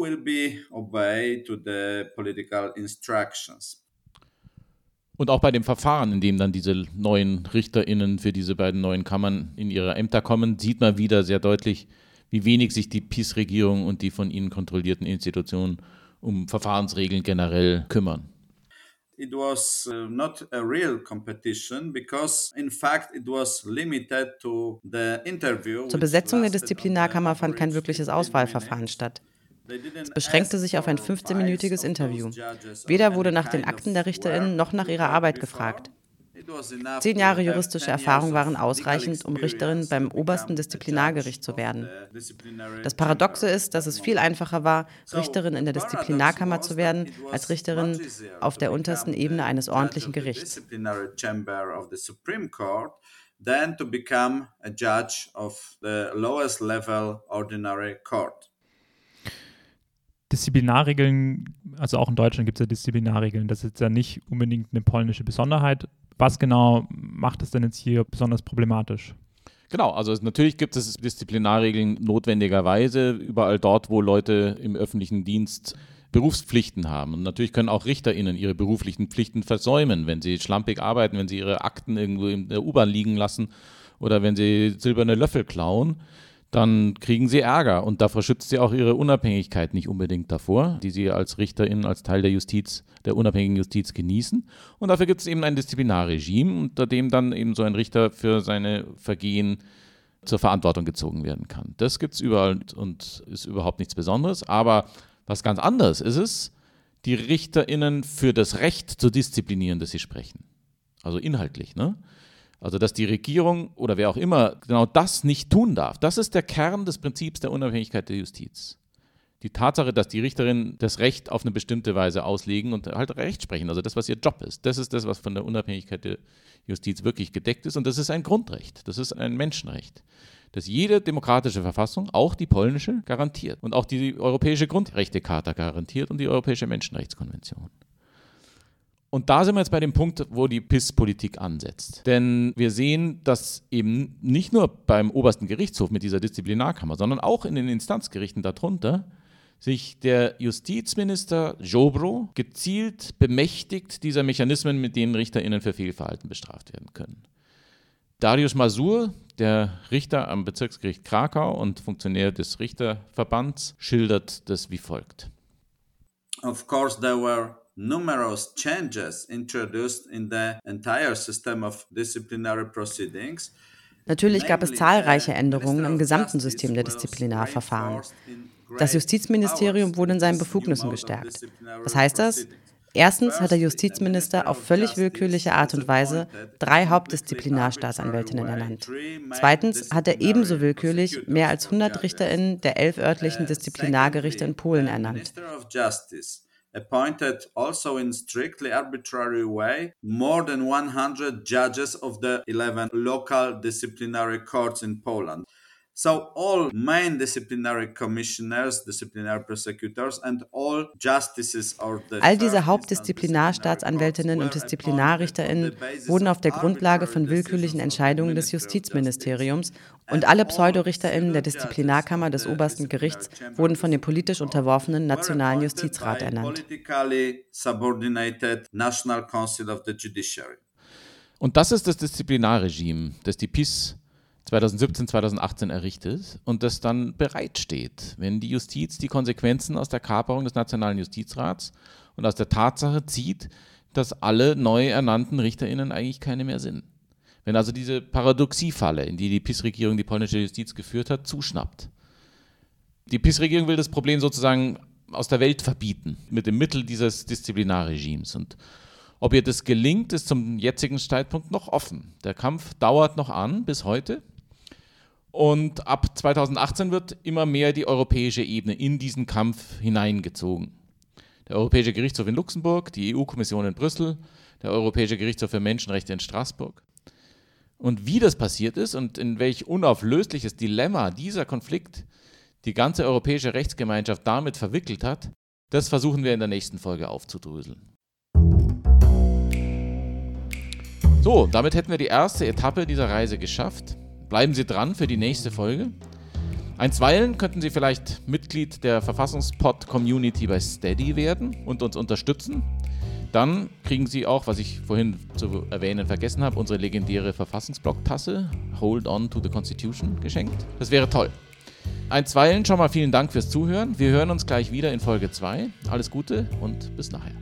A: Und auch bei dem Verfahren, in dem dann diese neuen RichterInnen für diese beiden neuen Kammern in ihre Ämter kommen, sieht man wieder sehr deutlich, wie wenig sich die PiS-Regierung und die von ihnen kontrollierten Institutionen um Verfahrensregeln generell kümmern. It was uh, not a real competition because in fact it was limited
C: to the interview. Zur Besetzung der Disziplinarkammer fand kein wirkliches Auswahlverfahren statt. Es beschränkte sich auf ein 15-minütiges Interview. Weder wurde nach den Akten der RichterInnen noch nach ihrer Arbeit gefragt. Zehn Jahre juristische Erfahrung waren ausreichend, um Richterin beim obersten Disziplinargericht zu werden. Das Paradoxe ist, dass es viel einfacher war, Richterin in der Disziplinarkammer zu werden, als Richterin auf der untersten Ebene eines ordentlichen Gerichts. than to become a judge of the lowest level ordinary court.
B: Disziplinarregeln, also auch in Deutschland gibt es ja Disziplinarregeln, das ist ja nicht unbedingt eine polnische Besonderheit. Was genau macht es denn jetzt hier besonders problematisch?
A: Genau, also natürlich gibt es Disziplinarregeln notwendigerweise überall dort, wo Leute im öffentlichen Dienst Berufspflichten haben. Und natürlich können auch RichterInnen ihre beruflichen Pflichten versäumen, wenn sie schlampig arbeiten, wenn sie ihre Akten irgendwo in der U-Bahn liegen lassen oder wenn sie silberne Löffel klauen dann kriegen sie Ärger und davor schützt sie auch ihre Unabhängigkeit nicht unbedingt davor, die sie als RichterInnen, als Teil der Justiz, der unabhängigen Justiz genießen. Und dafür gibt es eben ein Disziplinarregime, unter dem dann eben so ein Richter für seine Vergehen zur Verantwortung gezogen werden kann. Das gibt es überall und ist überhaupt nichts Besonderes. Aber was ganz anderes ist es, die RichterInnen für das Recht zu disziplinieren, das sie sprechen. Also inhaltlich, ne? Also, dass die Regierung oder wer auch immer genau das nicht tun darf. Das ist der Kern des Prinzips der Unabhängigkeit der Justiz. Die Tatsache, dass die Richterinnen das Recht auf eine bestimmte Weise auslegen und halt Recht sprechen, also das, was ihr Job ist, das ist das, was von der Unabhängigkeit der Justiz wirklich gedeckt ist und das ist ein Grundrecht, das ist ein Menschenrecht, das jede demokratische Verfassung, auch die polnische, garantiert und auch die Europäische Grundrechtecharta garantiert und die Europäische Menschenrechtskonvention. Und da sind wir jetzt bei dem Punkt, wo die PIS-Politik ansetzt. Denn wir sehen, dass eben nicht nur beim obersten Gerichtshof mit dieser Disziplinarkammer, sondern auch in den Instanzgerichten darunter sich der Justizminister Jobro gezielt bemächtigt dieser Mechanismen, mit denen RichterInnen für Fehlverhalten bestraft werden können. Darius Masur, der Richter am Bezirksgericht Krakau und Funktionär des Richterverbands, schildert das wie folgt. Of course there were numerous changes introduced in the entire system of disciplinary
C: proceedings. Natürlich gab es zahlreiche Änderungen im gesamten System der Disziplinarverfahren. Das Justizministerium wurde in seinen Befugnissen gestärkt. Was heißt das? Erstens hat der Justizminister auf völlig willkürliche Art und Weise drei Hauptdisziplinarstaatsanwältinnen ernannt. Zweitens hat er ebenso willkürlich mehr als 100 RichterInnen der elf örtlichen Disziplinargerichte in Polen ernannt
E: appointed also in strictly arbitrary way more than 100 judges of the 11 local disciplinary courts in Poland. So all main disciplinary commissioners, disciplinary prosecutors and all justices or the
C: All diese Hauptdisziplinarstaatsanwältinnen und Disziplinarrichterinnen wurden auf der Grundlage von willkürlichen Entscheidungen des Justizministeriums und alle Pseudorichterinnen der Disziplinarkammer des obersten Gerichts wurden von dem politisch unterworfenen Nationalen Justizrat ernannt.
A: Und das ist das Disziplinarregime, das die PIS 2017, 2018 errichtet und das dann bereitsteht, wenn die Justiz die Konsequenzen aus der Kaperung des Nationalen Justizrats und aus der Tatsache zieht, dass alle neu ernannten RichterInnen eigentlich keine mehr sind. Wenn also diese Paradoxiefalle, in die die PIS-Regierung die polnische Justiz geführt hat, zuschnappt. Die PIS-Regierung will das Problem sozusagen aus der Welt verbieten, mit dem Mittel dieses Disziplinarregimes. Und ob ihr das gelingt, ist zum jetzigen Zeitpunkt noch offen. Der Kampf dauert noch an bis heute. Und ab 2018 wird immer mehr die europäische Ebene in diesen Kampf hineingezogen. Der Europäische Gerichtshof in Luxemburg, die EU-Kommission in Brüssel, der Europäische Gerichtshof für Menschenrechte in Straßburg. Und wie das passiert ist und in welch unauflösliches Dilemma dieser Konflikt die ganze europäische Rechtsgemeinschaft damit verwickelt hat, das versuchen wir in der nächsten Folge aufzudröseln. So, damit hätten wir die erste Etappe dieser Reise geschafft. Bleiben Sie dran für die nächste Folge. Einstweilen könnten Sie vielleicht Mitglied der Verfassungspod-Community bei Steady werden und uns unterstützen. Dann kriegen Sie auch, was ich vorhin zu erwähnen vergessen habe, unsere legendäre Verfassungsblock-Tasse Hold On to the Constitution geschenkt. Das wäre toll. Einstweilen schon mal vielen Dank fürs Zuhören. Wir hören uns gleich wieder in Folge 2. Alles Gute und bis nachher.